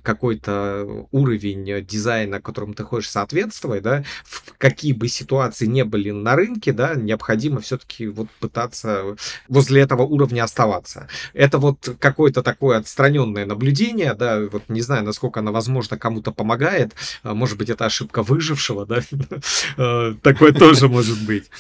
какой-то уровень дизайна, которому ты хочешь соответствовать, да, в какие бы ситуации не были на рынке, да, необходимо все-таки вот пытаться возле этого уровня оставаться. Это вот какое-то такое отстраненное наблюдение, да, вот не знаю, насколько оно, возможно, кому-то помогает, а, может быть, это ошибка выжившего, да, э, такое тоже может быть.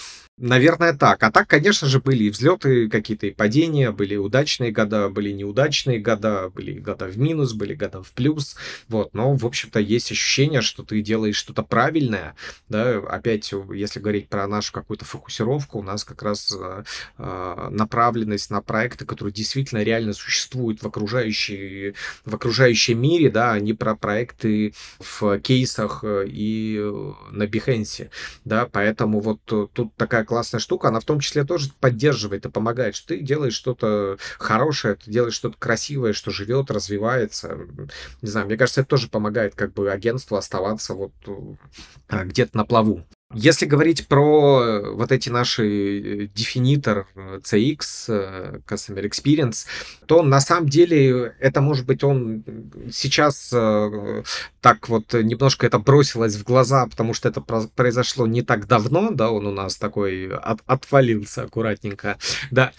Наверное, так. А так, конечно же, были и взлеты, какие-то и падения, были удачные года, были неудачные года, были года в минус, были года в плюс. Вот, но, в общем-то, есть ощущение, что ты делаешь что-то правильное. Да, опять, если говорить про нашу какую-то фокусировку, у нас как раз э, направленность на проекты, которые действительно реально существуют в, окружающей, в окружающем мире, да, а не про проекты в кейсах э, и на Behance, да, поэтому вот тут такая классная штука, она в том числе тоже поддерживает и помогает, что ты делаешь что-то хорошее, ты делаешь что-то красивое, что живет, развивается. Не знаю, мне кажется, это тоже помогает как бы агентству оставаться вот э, где-то на плаву. Если говорить про э, вот эти наши э, дефинитор э, CX, Customer Experience, то на самом деле это может быть он сейчас так вот немножко это бросилось в глаза, потому что это произошло не так давно, да, он у нас такой от, отвалился аккуратненько, да,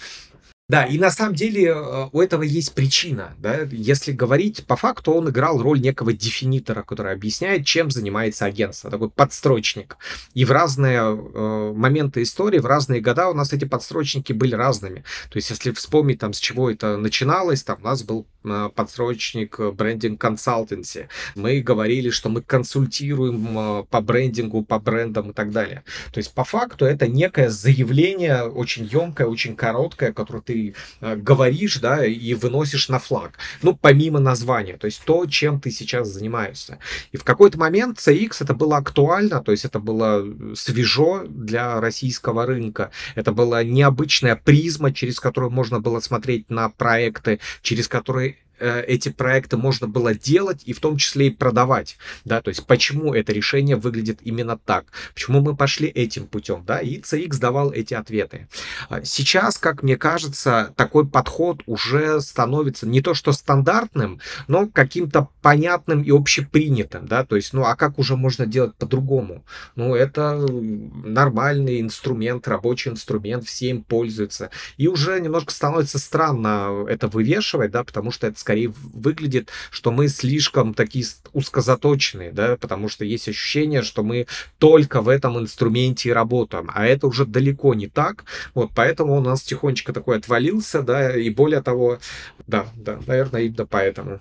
да, и на самом деле э, у этого есть причина. Да? Если говорить по факту, он играл роль некого дефинитора, который объясняет, чем занимается агентство, такой подстрочник. И в разные э, моменты истории, в разные года у нас эти подстрочники были разными. То есть, если вспомнить, там, с чего это начиналось, там у нас был э, подстрочник брендинг консалтенси. Мы говорили, что мы консультируем э, по брендингу, по брендам и так далее. То есть, по факту, это некое заявление очень емкое, очень короткое, которое ты э, говоришь, да, и выносишь на флаг. Ну, помимо названия, то есть то, чем ты сейчас занимаешься. И в какой-то момент CX это было актуально, то есть это было свежо для российского рынка. Это была необычная призма, через которую можно было смотреть на проекты, через которые Э, эти проекты можно было делать и в том числе и продавать, да, то есть почему это решение выглядит именно так, почему мы пошли этим путем, да, и CX давал эти ответы. А сейчас, как мне кажется, такой подход уже становится не то что стандартным, но каким-то понятным и общепринятым, да, то есть, ну, а как уже можно делать по-другому? Ну, это нормальный инструмент, рабочий инструмент, все им пользуются, и уже немножко становится странно это вывешивать, да, потому что это скорее выглядит, что мы слишком такие узкозаточенные, да, потому что есть ощущение, что мы только в этом инструменте и работаем, а это уже далеко не так, вот, поэтому у нас тихонечко такой отвалился, да, и более того, да, да, наверное, именно поэтому.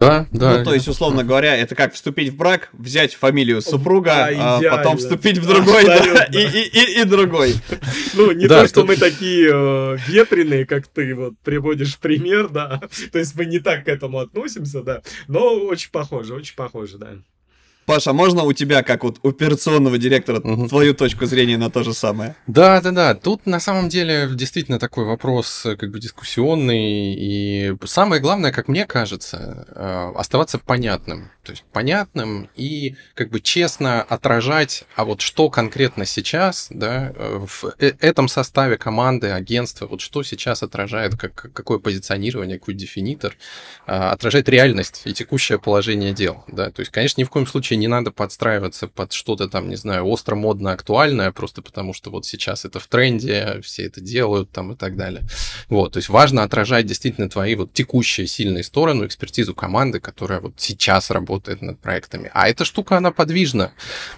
Да, да. Ну, то есть, условно говоря, это как вступить в брак, взять фамилию супруга, да, а потом вступить в другой, да, и, и, и, и другой. Ну, не да, то, что мы такие э, ветреные, как ты вот приводишь пример, да. То есть мы не так к этому относимся, да. Но очень похоже, очень похоже, да. Паша, можно у тебя, как вот операционного директора, угу. твою точку зрения на то же самое? Да, да, да. Тут на самом деле действительно такой вопрос э, как бы дискуссионный. И самое главное, как мне кажется, э, оставаться понятным. То есть понятным и как бы честно отражать, а вот что конкретно сейчас, да, э, в этом составе команды, агентства, вот что сейчас отражает, как, какое позиционирование, какой дефинитор, отражает реальность и текущее положение дел, да. То есть, конечно, ни в коем случае не надо подстраиваться под что-то там, не знаю, остро, модно, актуальное, просто потому что вот сейчас это в тренде, все это делают там и так далее. Вот, то есть важно отражать действительно твои вот текущие сильные стороны, экспертизу команды, которая вот сейчас работает над проектами. А эта штука, она подвижна.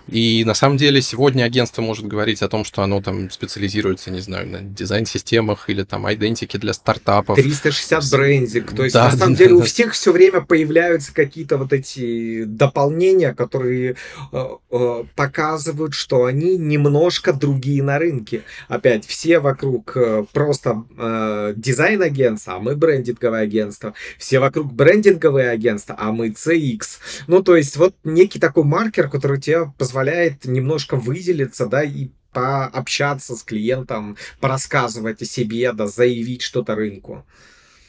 И на самом деле сегодня агентство может говорить о том, что оно там специализируется, не знаю, на дизайн-системах или там идентики для стартапов. 360 брендинг. То есть, да, на самом да, деле, да. у всех все время появляются какие-то вот эти дополнения, которые которые э, э, показывают, что они немножко другие на рынке. Опять, все вокруг э, просто э, дизайн-агентства, а мы брендинговое агентство. Все вокруг брендинговые агентства, а мы CX. Ну, то есть, вот некий такой маркер, который тебе позволяет немножко выделиться, да, и пообщаться с клиентом, порассказывать о себе, да, заявить что-то рынку.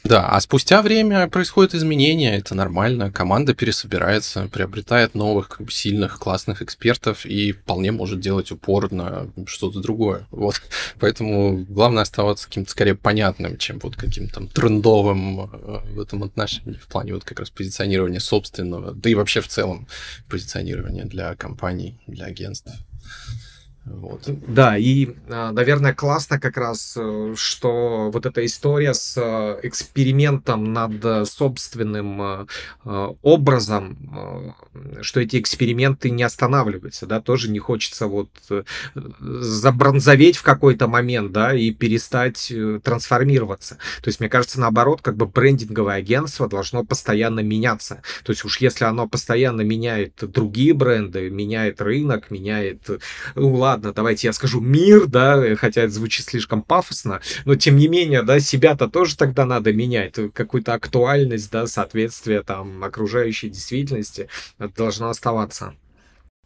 Да, а спустя время происходят изменения, это нормально, команда пересобирается, приобретает новых как бы, сильных, классных экспертов и вполне может делать упор на что-то другое. Вот. Поэтому главное оставаться каким-то скорее понятным, чем вот каким-то трендовым э, в этом отношении, в плане вот как раз позиционирования собственного, да и вообще в целом позиционирования для компаний, для агентств. Вот. Да, и, а, наверное, классно как раз, э, что вот эта история с э, экспериментом над э, собственным образом, что эти эксперименты не останавливаются, да, тоже не хочется вот забронзоветь в какой-то момент, да, и перестать трансформироваться. То есть, мне кажется, наоборот, как бы брендинговое агентство должно постоянно меняться. То есть уж если оно постоянно меняет другие бренды, меняет рынок, меняет, ну ладно, давайте я скажу мир, да, хотя это звучит слишком пафосно, но тем не менее, да, себя-то тоже тогда надо менять, какую-то актуальность, да, соответствие там окружающей действительности должна оставаться.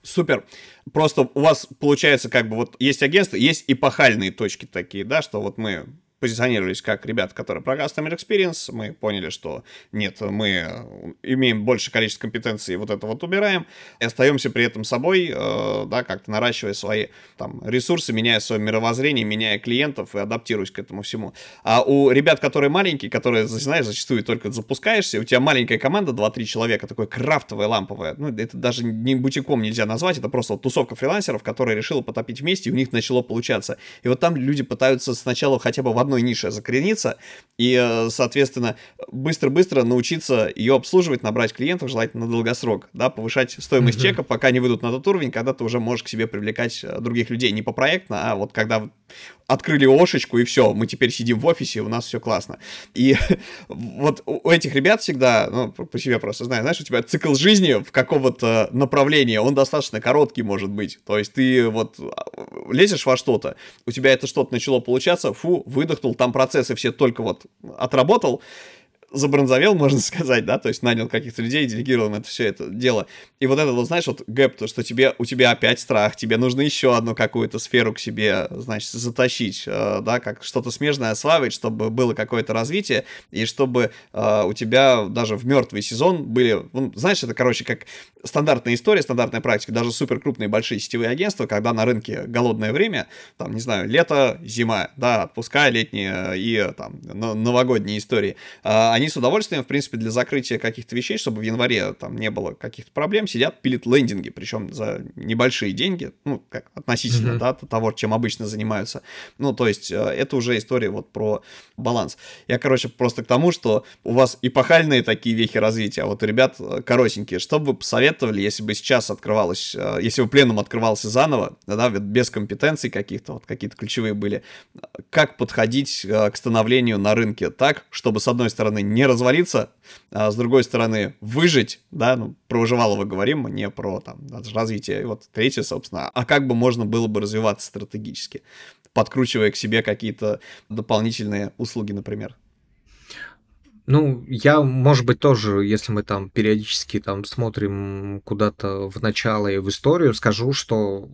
Супер. Просто у вас получается как бы вот есть агентство, есть эпохальные точки такие, да, что вот мы позиционировались как ребята, которые про Customer Experience. Мы поняли, что нет, мы имеем большее количество компетенций, вот это вот убираем, и остаемся при этом собой, э, да, как-то наращивая свои там ресурсы, меняя свое мировоззрение, меняя клиентов и адаптируясь к этому всему. А у ребят, которые маленькие, которые, знаешь, зачастую только запускаешься, у тебя маленькая команда, 2-3 человека, такое крафтовое, ламповое, ну, это даже не бутиком нельзя назвать, это просто вот тусовка фрилансеров, которые решила потопить вместе, и у них начало получаться. И вот там люди пытаются сначала хотя бы в одной нише закорениться и, э, соответственно, быстро-быстро научиться ее обслуживать, набрать клиентов, желательно на долгосрок, да, повышать стоимость mm-hmm. чека, пока не выйдут на тот уровень, когда ты уже можешь к себе привлекать э, других людей не по проектно, а вот когда открыли ошечку, и все, мы теперь сидим в офисе, у нас все классно. И вот у этих ребят всегда, ну, по себе просто знаю, знаешь, у тебя цикл жизни в какого-то направления, он достаточно короткий может быть. То есть ты вот а, лезешь во что-то, у тебя это что-то начало получаться, фу, выдох вычеркнул там процессы все только вот отработал, забронзовел, можно сказать, да, то есть нанял каких-то людей, делегировал им это все это дело. И вот это вот, знаешь, вот гэп, то, что тебе, у тебя опять страх, тебе нужно еще одну какую-то сферу к себе, значит, затащить, э, да, как что-то смежное осваивать, чтобы было какое-то развитие, и чтобы э, у тебя даже в мертвый сезон были, ну, знаешь, это, короче, как стандартная история, стандартная практика, даже супер крупные большие сетевые агентства, когда на рынке голодное время, там, не знаю, лето, зима, да, отпуска летние и там новогодние истории, э, они с удовольствием, в принципе, для закрытия каких-то вещей, чтобы в январе там не было каких-то проблем, сидят, пилят лендинги, причем за небольшие деньги, ну, как относительно, mm-hmm. да, того, чем обычно занимаются. Ну, то есть, э, это уже история вот про баланс. Я, короче, просто к тому, что у вас эпохальные такие вехи развития, а вот у ребят э, коротенькие. Что бы вы посоветовали, если бы сейчас открывалось, э, если бы пленум открывался заново, да, без компетенций каких-то, вот какие-то ключевые были, как подходить к становлению на рынке так, чтобы, с одной стороны, не развалиться, а с другой стороны, выжить, да, ну, про выживалово говорим, мы не про там развитие. Вот третье, собственно, а как бы можно было бы развиваться стратегически, подкручивая к себе какие-то дополнительные услуги, например. Ну, я, может быть, тоже, если мы там периодически там смотрим куда-то в начало и в историю, скажу, что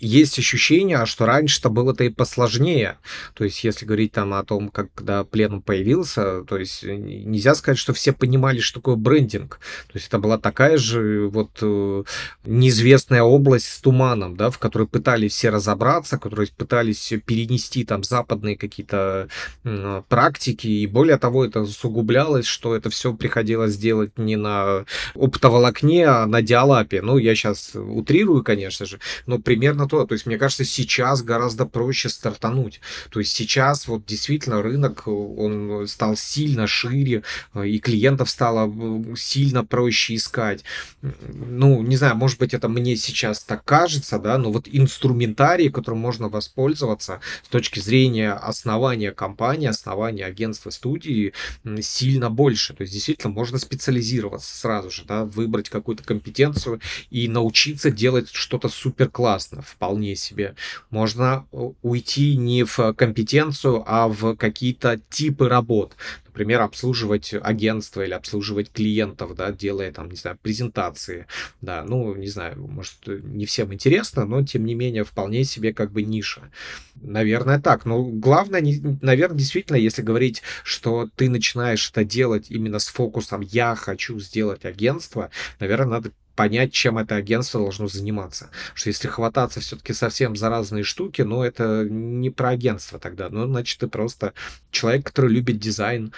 есть ощущение, что раньше-то было-то и посложнее. То есть, если говорить там о том, как когда пленум появился, то есть нельзя сказать, что все понимали, что такое брендинг. То есть это была такая же вот э, неизвестная область с туманом, да, в которой пытались все разобраться, которые пытались перенести там западные какие-то э, практики, и более того, это усугублялось, что это все приходилось делать не на оптоволокне, а на диалапе. Ну, я сейчас утрирую, конечно же, но примерно то. То есть, мне кажется, сейчас гораздо проще стартануть. То есть сейчас вот действительно рынок, он стал сильно шире, и клиентов стало сильно проще искать. Ну, не знаю, может быть, это мне сейчас так кажется, да, но вот инструментарий, которым можно воспользоваться с точки зрения основания компании, основания агентства студии, сильно больше. То есть, действительно, можно специализироваться сразу же, да, выбрать какую-то компетенцию и научиться делать что-то супер классно вполне себе. Можно уйти не в компетенцию, а в какие-то типы работ например, обслуживать агентство или обслуживать клиентов, да, делая там, не знаю, презентации, да, ну, не знаю, может, не всем интересно, но, тем не менее, вполне себе как бы ниша. Наверное, так. Но главное, наверное, действительно, если говорить, что ты начинаешь это делать именно с фокусом «я хочу сделать агентство», наверное, надо понять, чем это агентство должно заниматься. Что если хвататься все-таки совсем за разные штуки, ну, это не про агентство тогда. Ну, значит, ты просто человек, который любит дизайн,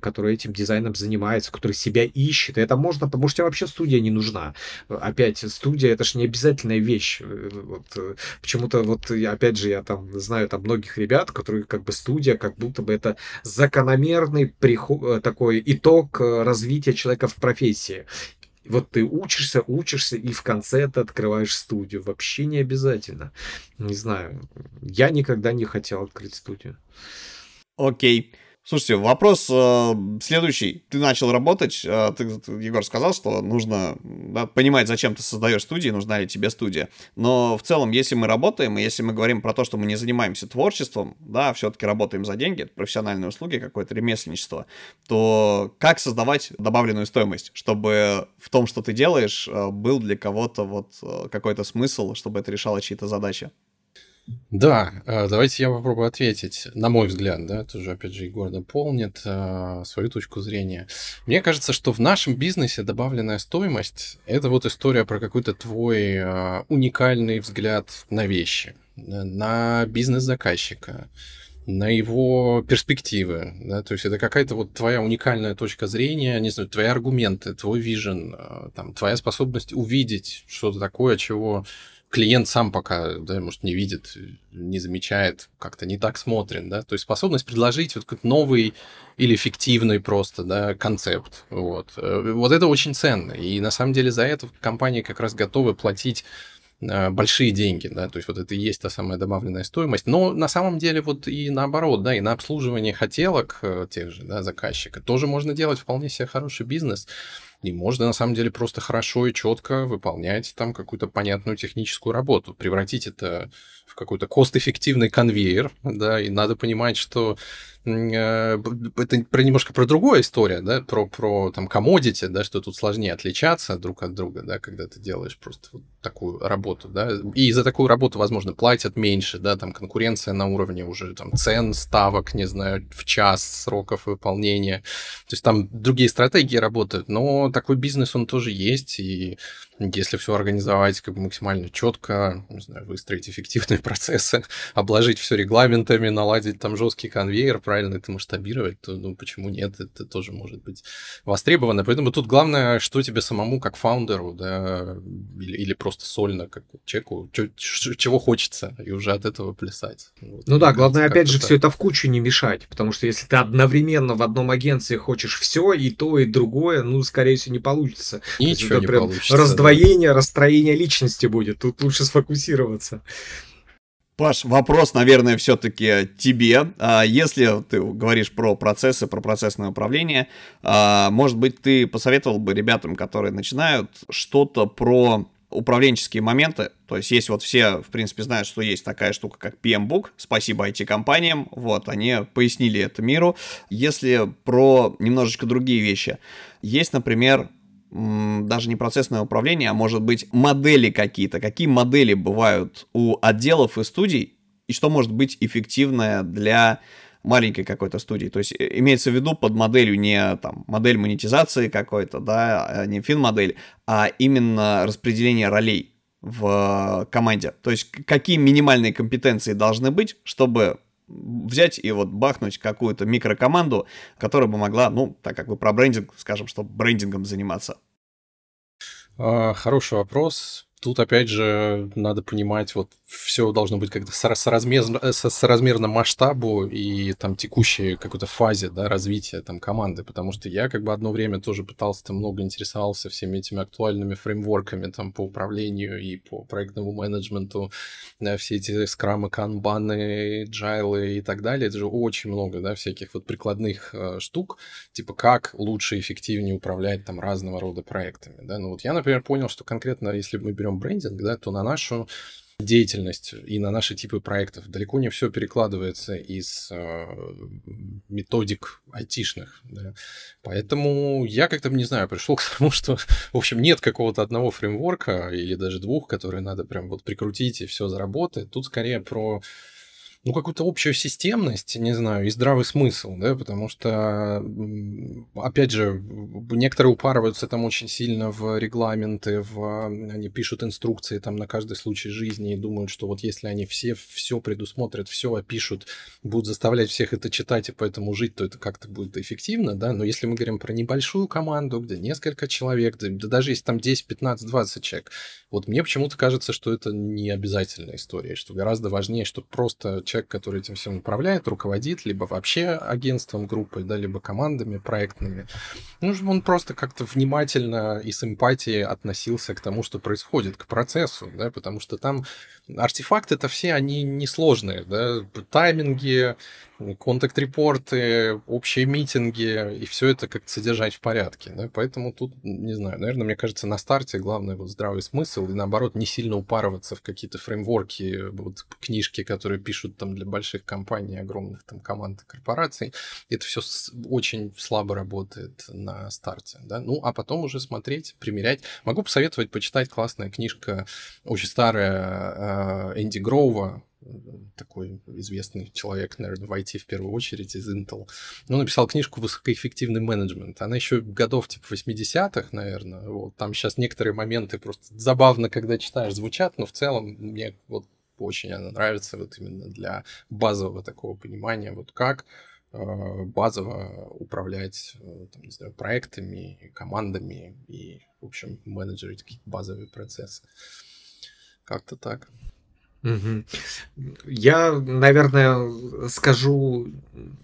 который этим дизайном занимается, который себя ищет. И это можно, потому что вообще студия не нужна. Опять, студия это же не обязательная вещь. Вот, почему-то, вот, опять же, я там знаю там многих ребят, которые как бы студия, как будто бы это закономерный приход, такой итог развития человека в профессии вот ты учишься, учишься, и в конце ты открываешь студию. Вообще не обязательно. Не знаю. Я никогда не хотел открыть студию. Окей. Okay. Слушайте, вопрос э, следующий. Ты начал работать, э, ты, ты, Егор, сказал, что нужно да, понимать, зачем ты создаешь студии, нужна ли тебе студия. Но в целом, если мы работаем, и если мы говорим про то, что мы не занимаемся творчеством, да, все-таки работаем за деньги, это профессиональные услуги, какое-то ремесленничество, то как создавать добавленную стоимость, чтобы в том, что ты делаешь, э, был для кого-то вот э, какой-то смысл, чтобы это решало чьи-то задачи? Да, э, давайте я попробую ответить. На мой взгляд, да, тоже, опять же, Егор дополнит э, свою точку зрения. Мне кажется, что в нашем бизнесе добавленная стоимость – это вот история про какой-то твой э, уникальный взгляд на вещи, на бизнес заказчика, на его перспективы, да, то есть это какая-то вот твоя уникальная точка зрения, не знаю, твои аргументы, твой вижен, там, твоя способность увидеть что-то такое, чего клиент сам пока, да, может, не видит, не замечает, как-то не так смотрит, да, то есть способность предложить вот какой-то новый или фиктивный просто, да, концепт, вот. Э, вот это очень ценно, и на самом деле за это компании как раз готовы платить э, большие деньги, да, то есть вот это и есть та самая добавленная стоимость, но на самом деле вот и наоборот, да, и на обслуживание хотелок э, тех же, да, заказчика тоже можно делать вполне себе хороший бизнес, И можно, на самом деле, просто хорошо и четко выполнять там какую-то понятную техническую работу, превратить это в какой-то кост-эффективный конвейер, да, и надо понимать, что это про немножко про другую историю, да, про, про там commodity, да, что тут сложнее отличаться друг от друга, да, когда ты делаешь просто вот такую работу, да, и за такую работу, возможно, платят меньше, да, там конкуренция на уровне уже там цен, ставок, не знаю, в час, сроков выполнения, то есть там другие стратегии работают, но такой бизнес, он тоже есть, и если все организовать как бы максимально четко, не знаю, выстроить эффективные процессы, обложить все регламентами, наладить там жесткий конвейер, правильно это масштабировать, то ну почему нет, это тоже может быть востребовано. Поэтому тут главное, что тебе самому как фаундеру, да, или, или просто сольно как человеку, чего хочется, и уже от этого плясать. Вот, ну да, главное опять же все это в кучу не мешать, потому что если ты одновременно в одном агентстве хочешь все, и то, и другое, ну, скорее всего, не получится. Ничего не получится раздвоение, расстроение личности будет. Тут лучше сфокусироваться. Паш, вопрос, наверное, все-таки тебе. А, если ты говоришь про процессы, про процессное управление, а, может быть, ты посоветовал бы ребятам, которые начинают, что-то про управленческие моменты, то есть есть вот все, в принципе, знают, что есть такая штука, как PM-Book, спасибо IT-компаниям, вот, они пояснили это миру. Если про немножечко другие вещи, есть, например, даже не процессное управление, а может быть модели какие-то. Какие модели бывают у отделов и студий, и что может быть эффективное для маленькой какой-то студии. То есть э, имеется в виду под моделью не там модель монетизации какой-то, да, а не фин-модель, а именно распределение ролей в команде. То есть какие минимальные компетенции должны быть, чтобы взять и вот бахнуть какую-то микрокоманду, которая бы могла, ну, так как бы про брендинг, скажем, что брендингом заниматься. А, хороший вопрос. Тут, опять же, надо понимать, вот все должно быть как-то соразмерно, э, соразмерно масштабу и там текущей какой-то фазе да, развития там команды, потому что я как бы одно время тоже пытался там много интересовался всеми этими актуальными фреймворками там по управлению и по проектному менеджменту, да, все эти скрамы, канбаны, джайлы и так далее, это же очень много, да, всяких вот прикладных э, штук, типа как лучше, эффективнее управлять там разного рода проектами, да, ну вот я, например, понял, что конкретно, если мы берем берем брендинг, да, то на нашу деятельность и на наши типы проектов далеко не все перекладывается из э, методик айтишных. Да. Поэтому я как-то, не знаю, пришел к тому, что, в общем, нет какого-то одного фреймворка или даже двух, которые надо прям вот прикрутить и все заработает. Тут скорее про ну, какую-то общую системность, не знаю, и здравый смысл, да, потому что, опять же, некоторые упарываются там очень сильно в регламенты, в, они пишут инструкции там на каждый случай жизни и думают, что вот если они все все предусмотрят, все опишут, будут заставлять всех это читать и поэтому жить, то это как-то будет эффективно, да, но если мы говорим про небольшую команду, где несколько человек, да, да даже если там 10, 15, 20 человек, вот мне почему-то кажется, что это не обязательная история, что гораздо важнее, чтобы просто человек человек, который этим всем управляет, руководит, либо вообще агентством, группой, да, либо командами проектными. Ну, он просто как-то внимательно и с эмпатией относился к тому, что происходит, к процессу, да, потому что там артефакты-то все, они несложные, да, тайминги, контакт-репорты, общие митинги, и все это как-то содержать в порядке. Да? Поэтому тут, не знаю, наверное, мне кажется, на старте главное вот здравый смысл, и наоборот, не сильно упарываться в какие-то фреймворки, вот книжки, которые пишут там для больших компаний, огромных там команд и корпораций. Это все очень слабо работает на старте. Да? Ну, а потом уже смотреть, примерять. Могу посоветовать почитать классная книжка, очень старая, э, Энди Гроува, такой известный человек, наверное, в IT в первую очередь из Intel. Ну, написал книжку «Высокоэффективный менеджмент». Она еще годов типа 80-х, наверное. Вот. Там сейчас некоторые моменты просто забавно, когда читаешь, звучат, но в целом мне вот очень она нравится вот именно для базового такого понимания, вот как э, базово управлять э, там, не знаю, проектами, командами и, в общем, менеджерить какие-то базовые процессы. Как-то так. Я, наверное, скажу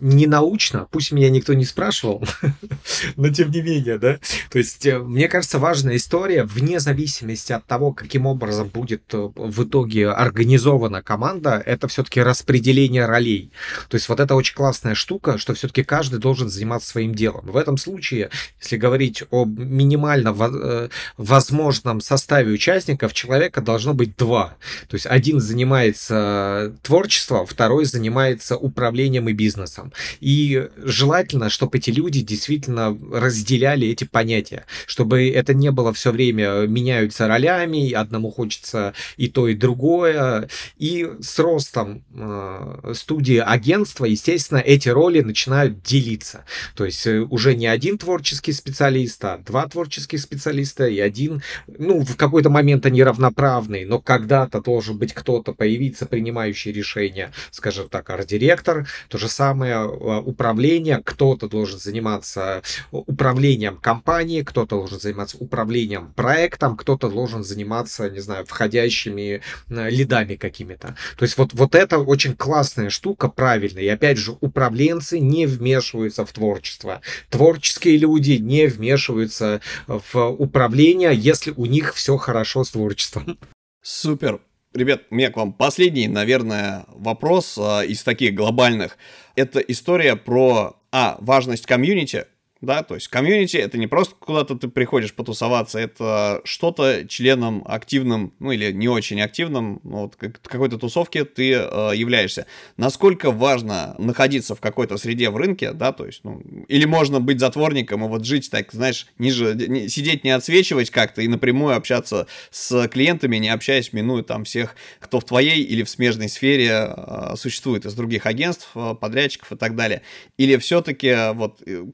не научно, пусть меня никто не спрашивал, но тем не менее, да. То есть, э, мне кажется, важная история, вне зависимости от того, каким образом будет э, в итоге организована команда, это все-таки распределение ролей. То есть, вот это очень классная штука, что все-таки каждый должен заниматься своим делом. В этом случае, если говорить о минимально э, возможном составе участников, человека должно быть два. То есть, один занимается творчеством, второй занимается управлением и бизнесом. И желательно, чтобы эти люди действительно разделяли эти понятия, чтобы это не было все время меняются ролями, одному хочется и то, и другое. И с ростом э, студии агентства, естественно, эти роли начинают делиться. То есть э, уже не один творческий специалист, а два творческих специалиста и один, ну, в какой-то момент они равноправные, но когда-то должен быть кто-то появиться, принимающий решения, скажем так, арт-директор, то же самое а, управление, кто-то должен заниматься управлением компании, кто-то должен заниматься управлением проектом, кто-то должен заниматься, не знаю, входящими лидами какими-то. То есть вот, вот это очень классная штука, правильная. И опять же, управленцы не вмешиваются в творчество. Творческие люди не вмешиваются в управление, если у них все хорошо с творчеством. Супер. Ребят, у меня к вам последний, наверное, вопрос э, из таких глобальных. Это история про, а, важность комьюнити, да, то есть комьюнити это не просто куда-то ты приходишь потусоваться, это что-то членом активным, ну или не очень активным, ну, вот какой-то тусовке ты э, являешься. Насколько важно находиться в какой-то среде в рынке, да, то есть, ну, или можно быть затворником и вот жить так, знаешь, ниже, не, сидеть не отсвечивать как-то и напрямую общаться с клиентами, не общаясь, минуя там всех, кто в твоей или в смежной сфере э, существует из других агентств, э, подрядчиков и так далее. Или все-таки вот э,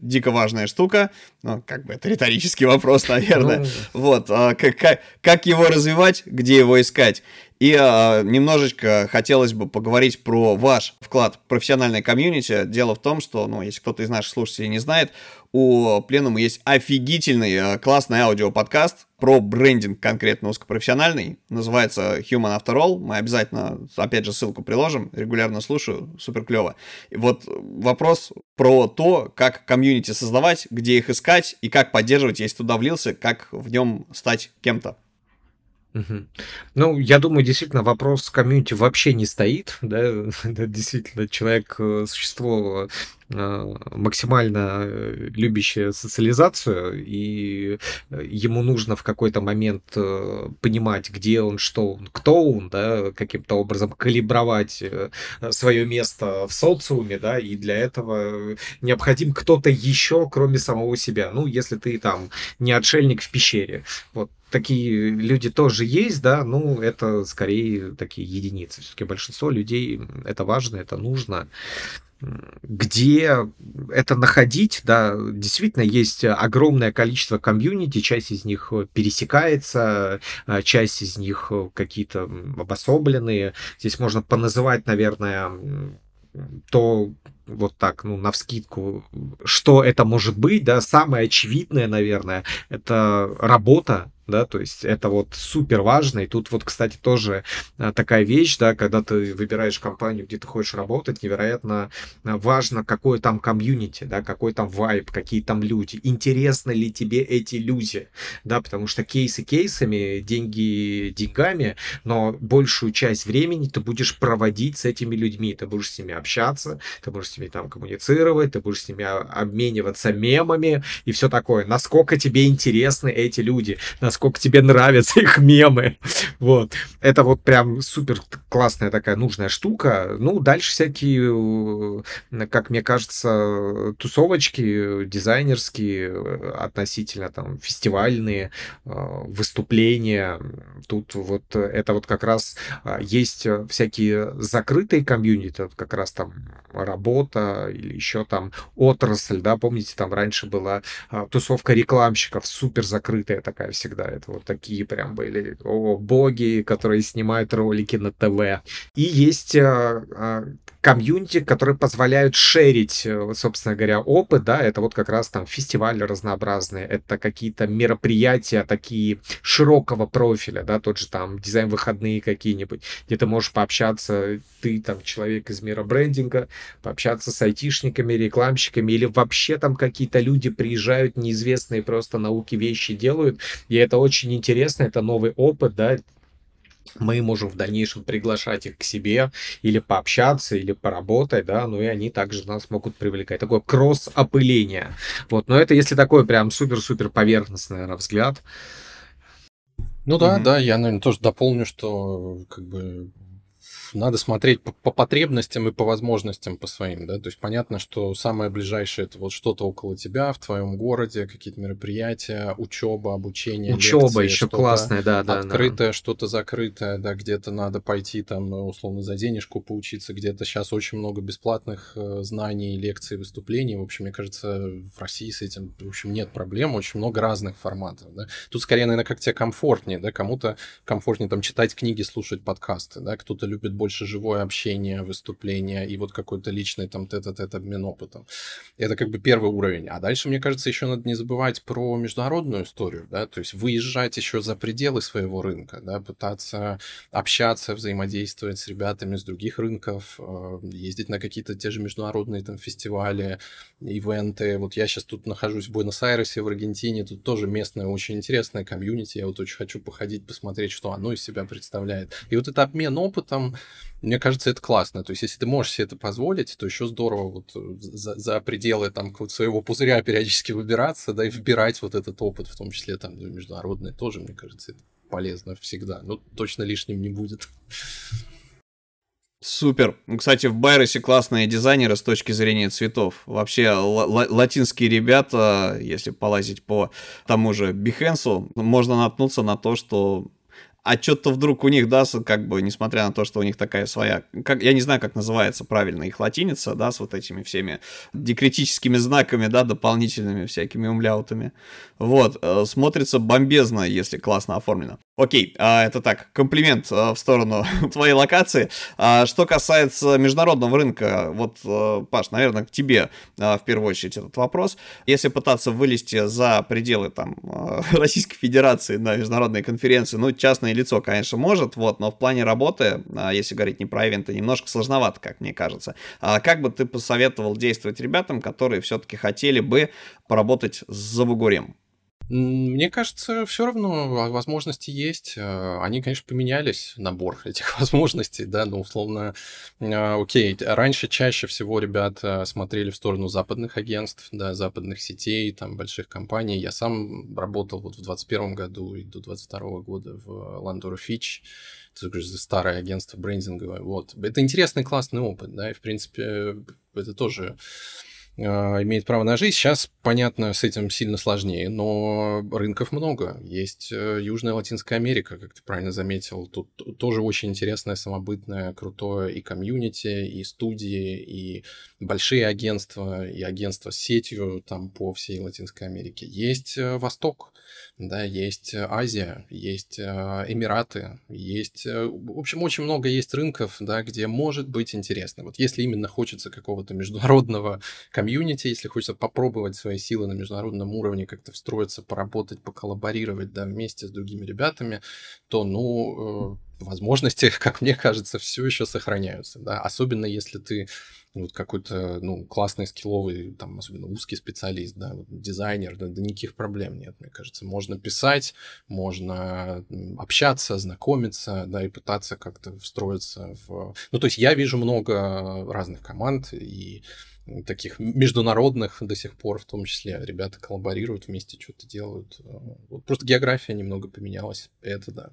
дико важная штука. Ну, как бы это риторический вопрос, наверное. Ну... Вот, а, как, как, как его развивать, где его искать. И а, немножечко хотелось бы поговорить про ваш вклад в профессиональное комьюнити. Дело в том, что, ну, если кто-то из наших слушателей не знает, у Пленума есть офигительный а, классный аудиоподкаст про брендинг конкретно узкопрофессиональный. Называется Human After All. Мы обязательно, опять же, ссылку приложим. Регулярно слушаю, супер клево. И вот вопрос про то, как комьюнити создавать, где их искать и как поддерживать, если туда влился, как в нем стать кем-то. Ну, я думаю, действительно, вопрос комьюнити вообще не стоит, да, действительно, человек, э, существо э, максимально э, любящее социализацию, и ему нужно в какой-то момент понимать, где он, что он, кто он, да, каким-то образом калибровать свое место в социуме, да, и для этого необходим кто-то еще, кроме самого себя. Ну, если ты там не отшельник в пещере, вот такие люди тоже есть, да, ну, это скорее такие единицы. Все-таки большинство людей это важно, это нужно. Где это находить, да, действительно есть огромное количество комьюнити, часть из них пересекается, а, часть из них какие-то обособленные. Здесь можно поназывать, наверное, то вот так, ну, на вскидку, что это может быть, да, самое очевидное, наверное, это работа, да, то есть это вот супер важно, и тут вот, кстати, тоже а, такая вещь, да, когда ты выбираешь компанию, где ты хочешь работать, невероятно а, важно, какое там комьюнити, да, какой там вайб, какие там люди, интересны ли тебе эти люди, да, потому что кейсы кейсами, деньги деньгами, но большую часть времени ты будешь проводить с этими людьми, ты будешь с ними общаться, ты будешь с ними там коммуницировать, ты будешь с ними обмениваться мемами и все такое, насколько тебе интересны эти люди, насколько тебе нравятся их мемы. Вот. Это вот прям супер классная такая нужная штука. Ну, дальше всякие, э, как мне кажется, тусовочки дизайнерские, относительно там фестивальные э, выступления. Тут вот это вот как раз есть всякие закрытые комьюнити, как раз там работа или еще там отрасль, да, помните, там раньше была тусовка рекламщиков, супер закрытая такая всегда да, это вот такие прям были о, боги, которые снимают ролики на ТВ. И есть а, а, комьюнити, которые позволяют шерить, э, собственно говоря, опыт, да, это вот как раз там фестивали разнообразные, это какие-то мероприятия такие широкого профиля, да, тот же там дизайн-выходные какие-нибудь, где ты можешь пообщаться, ты там человек из мира брендинга, пообщаться с айтишниками, рекламщиками, или вообще там какие-то люди приезжают, неизвестные просто науки вещи делают, и это очень интересно, это новый опыт, да, мы можем в дальнейшем приглашать их к себе или пообщаться, или поработать, да, ну и они также нас могут привлекать. Такое кросс-опыление. Вот, но это если такой прям супер-супер поверхностный, наверное, взгляд. Ну да, mm-hmm. да, я, наверное, тоже дополню, что как бы надо смотреть по, по потребностям и по возможностям по своим, да, то есть понятно, что самое ближайшее это вот что-то около тебя, в твоем городе, какие-то мероприятия, учеба, обучение, Учеба еще классная, да, да. Открытое, да. что-то закрытое, да, где-то надо пойти там, условно, за денежку поучиться, где-то сейчас очень много бесплатных э, знаний, лекций, выступлений, в общем, мне кажется, в России с этим, в общем, нет проблем, очень много разных форматов, да. Тут скорее, наверное, как тебе комфортнее, да, кому-то комфортнее там читать книги, слушать подкасты, да, кто-то любит больше живое общение, выступление и вот какой-то личный там тет-а-тет обмен опытом. Это как бы первый уровень. А дальше, мне кажется, еще надо не забывать про международную историю, да, то есть выезжать еще за пределы своего рынка, да, пытаться общаться, взаимодействовать с ребятами с других рынков, э, ездить на какие-то те же международные там фестивали, ивенты. Вот я сейчас тут нахожусь в Буэнос-Айресе, в Аргентине, тут тоже местное очень интересное комьюнити, я вот очень хочу походить, посмотреть, что оно из себя представляет. И вот это обмен опытом, мне кажется, это классно. То есть, если ты можешь себе это позволить, то еще здорово вот э, за, за пределы там своего пузыря периодически выбираться, да, и вбирать вот этот опыт, в том числе там ну, международный тоже, мне кажется, это полезно всегда. Ну, точно лишним не будет. Супер. Кстати, в Байросе классные дизайнеры с точки зрения цветов. Вообще, латинские ребята, если полазить по тому же Бихенсу, можно наткнуться на то, что а что-то вдруг у них, да, как бы, несмотря на то, что у них такая своя, как, я не знаю, как называется правильно их латиница, да, с вот этими всеми декретическими знаками, да, дополнительными всякими умляутами, вот, э, смотрится бомбезно, если классно оформлено. Окей, а, это так, комплимент а, в сторону твоей локации. А, что касается международного рынка, вот, а, Паш, наверное, к тебе в первую очередь этот вопрос. Если пытаться вылезти за пределы там Российской Федерации на международные конференции, ну, частное лицо, конечно, может, вот, но в плане работы, а, если говорить не про ивенты, немножко сложновато, как мне кажется. А как бы ты посоветовал действовать ребятам, которые все-таки хотели бы поработать с Забугурем? Мне кажется, все равно возможности есть. Э, они, конечно, поменялись, набор этих возможностей, да, но условно, э, окей, раньше чаще всего ребята смотрели в сторону западных агентств, да, западных сетей, там, больших компаний. Я сам работал вот в 2021 году и до 2022 года в Landor Fitch, старое агентство брендинговое, вот. Это интересный, классный опыт, да, и, в принципе, это тоже а, имеет право на жизнь. Сейчас, понятно, с этим сильно сложнее, но рынков много. Есть э, Южная Латинская Америка, как ты правильно заметил. Тут тоже очень интересное, самобытное, крутое и комьюнити, и студии, и большие агентства, и агентства с сетью там по всей Латинской Америке. Есть э, Восток, да, есть э, Азия, есть э, Эмираты, есть, в общем, очень много есть рынков, да, где может быть интересно. Вот если именно хочется какого-то международного комьюнити, если хочется попробовать свои силы на международном уровне, как-то встроиться, поработать, поколлаборировать, да, вместе с другими ребятами, то, ну, возможности, как мне кажется, все еще сохраняются, да, особенно если ты вот какой-то, ну, классный, скилловый, там, особенно узкий специалист, да, вот, дизайнер, да, да никаких проблем нет, мне кажется. Можно писать, можно общаться, знакомиться, да, и пытаться как-то встроиться в... Ну, то есть я вижу много разных команд и таких международных до сих пор, в том числе ребята коллаборируют вместе, что-то делают. Вот просто география немного поменялась, это да.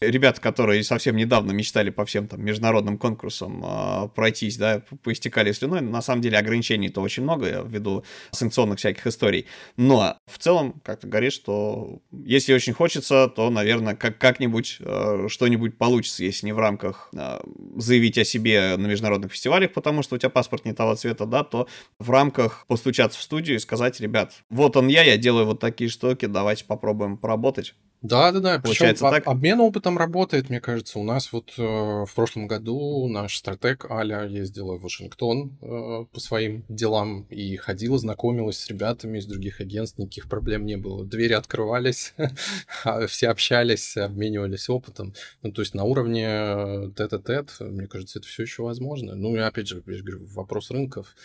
Ребята, которые совсем недавно мечтали по всем там международным конкурсам э, пройтись, да, поистекали слюной, на самом деле ограничений-то очень много ввиду санкционных всяких историй. Но в целом, как ты говоришь, что если очень хочется, то, наверное, как- как-нибудь э, что-нибудь получится, если не в рамках э, заявить о себе на международных фестивалях, потому что у тебя паспорт не того цвета, да, то в рамках постучаться в студию и сказать, ребят, вот он я, я делаю вот такие штуки, давайте попробуем поработать. Да, да, да. Получается Причем так? обмен опытом работает, мне кажется. У нас вот э, в прошлом году наш стратег Аля ездила в Вашингтон э, по своим делам и ходила, знакомилась с ребятами из других агентств, никаких проблем не было. Двери открывались, а все общались, обменивались опытом. Ну, то есть на уровне э, тет-а-тет, мне кажется, это все еще возможно. Ну и опять же, я же говорю, вопрос рынков.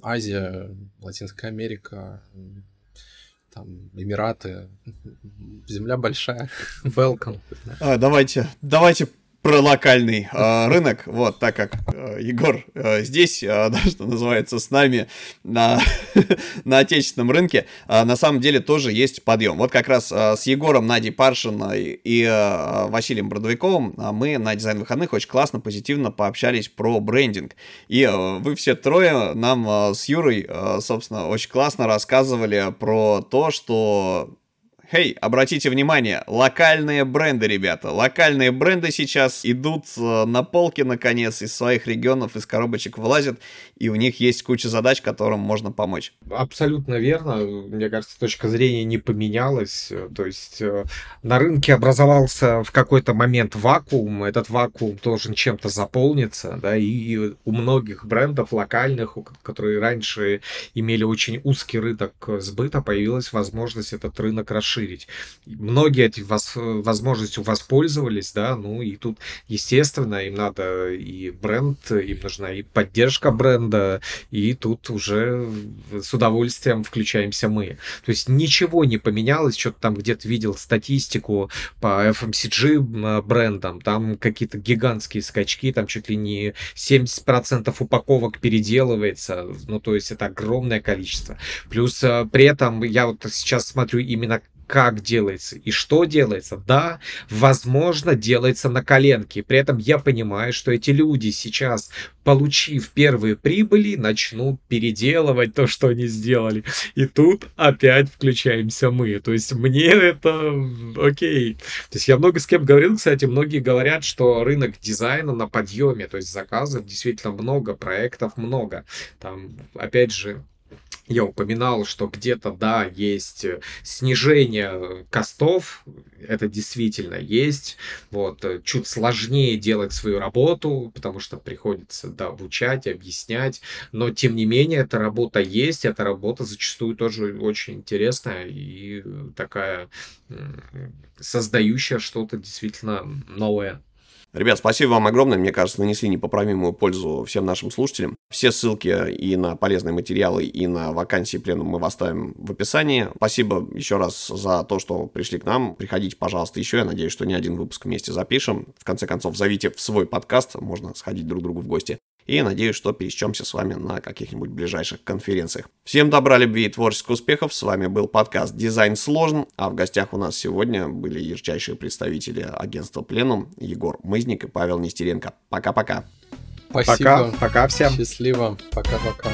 Азия, Латинская Америка, там, Эмираты. Земля большая. Welcome. А, давайте, давайте про локальный э, рынок, вот, так как э, Егор э, здесь, э, да, что называется, с нами на, на отечественном рынке, э, на самом деле тоже есть подъем. Вот как раз э, с Егором, Надей Паршиной и э, Василием Бродовиковым э, мы на дизайн выходных очень классно, позитивно пообщались про брендинг. И э, вы все трое нам э, с Юрой, э, собственно, очень классно рассказывали про то, что Хей, hey, обратите внимание, локальные бренды, ребята. Локальные бренды сейчас идут э, на полки, наконец, из своих регионов, из коробочек вылазят, и у них есть куча задач, которым можно помочь. Абсолютно верно. Мне кажется, точка зрения не поменялась. То есть э, на рынке образовался в какой-то момент вакуум. Этот вакуум должен чем-то заполниться. Да, и у многих брендов локальных, которые раньше имели очень узкий рынок сбыта, появилась возможность этот рынок расширить. Многие эти воз, возможностью воспользовались, да, ну и тут, естественно, им надо и бренд, им нужна и поддержка бренда, и тут уже с удовольствием включаемся мы. То есть ничего не поменялось, что-то там где-то видел статистику по FMCG брендам, там какие-то гигантские скачки, там чуть ли не 70% упаковок переделывается, ну то есть это огромное количество. Плюс при этом я вот сейчас смотрю именно как делается и что делается. Да, возможно, делается на коленке. При этом я понимаю, что эти люди сейчас, получив первые прибыли, начнут переделывать то, что они сделали. И тут опять включаемся мы. То есть мне это окей. То есть я много с кем говорил, кстати, многие говорят, что рынок дизайна на подъеме, то есть заказов действительно много, проектов много. Там, опять же, я упоминал, что где-то, да, есть снижение костов, это действительно есть, вот, чуть сложнее делать свою работу, потому что приходится, да, обучать, объяснять, но, тем не менее, эта работа есть, эта работа зачастую тоже очень интересная и такая создающая что-то действительно новое. Ребят, спасибо вам огромное. Мне кажется, нанесли непоправимую пользу всем нашим слушателям. Все ссылки и на полезные материалы, и на вакансии пленум мы оставим в описании. Спасибо еще раз за то, что пришли к нам. Приходите, пожалуйста, еще. Я надеюсь, что не один выпуск вместе запишем. В конце концов, зовите в свой подкаст. Можно сходить друг к другу в гости. И надеюсь, что пересечемся с вами на каких-нибудь ближайших конференциях. Всем добра, любви и творческих успехов. С вами был подкаст «Дизайн сложен». А в гостях у нас сегодня были ярчайшие представители агентства «Пленум» Егор Мызник и Павел Нестеренко. Пока-пока. Спасибо. Пока, пока всем. Счастливо. Пока-пока.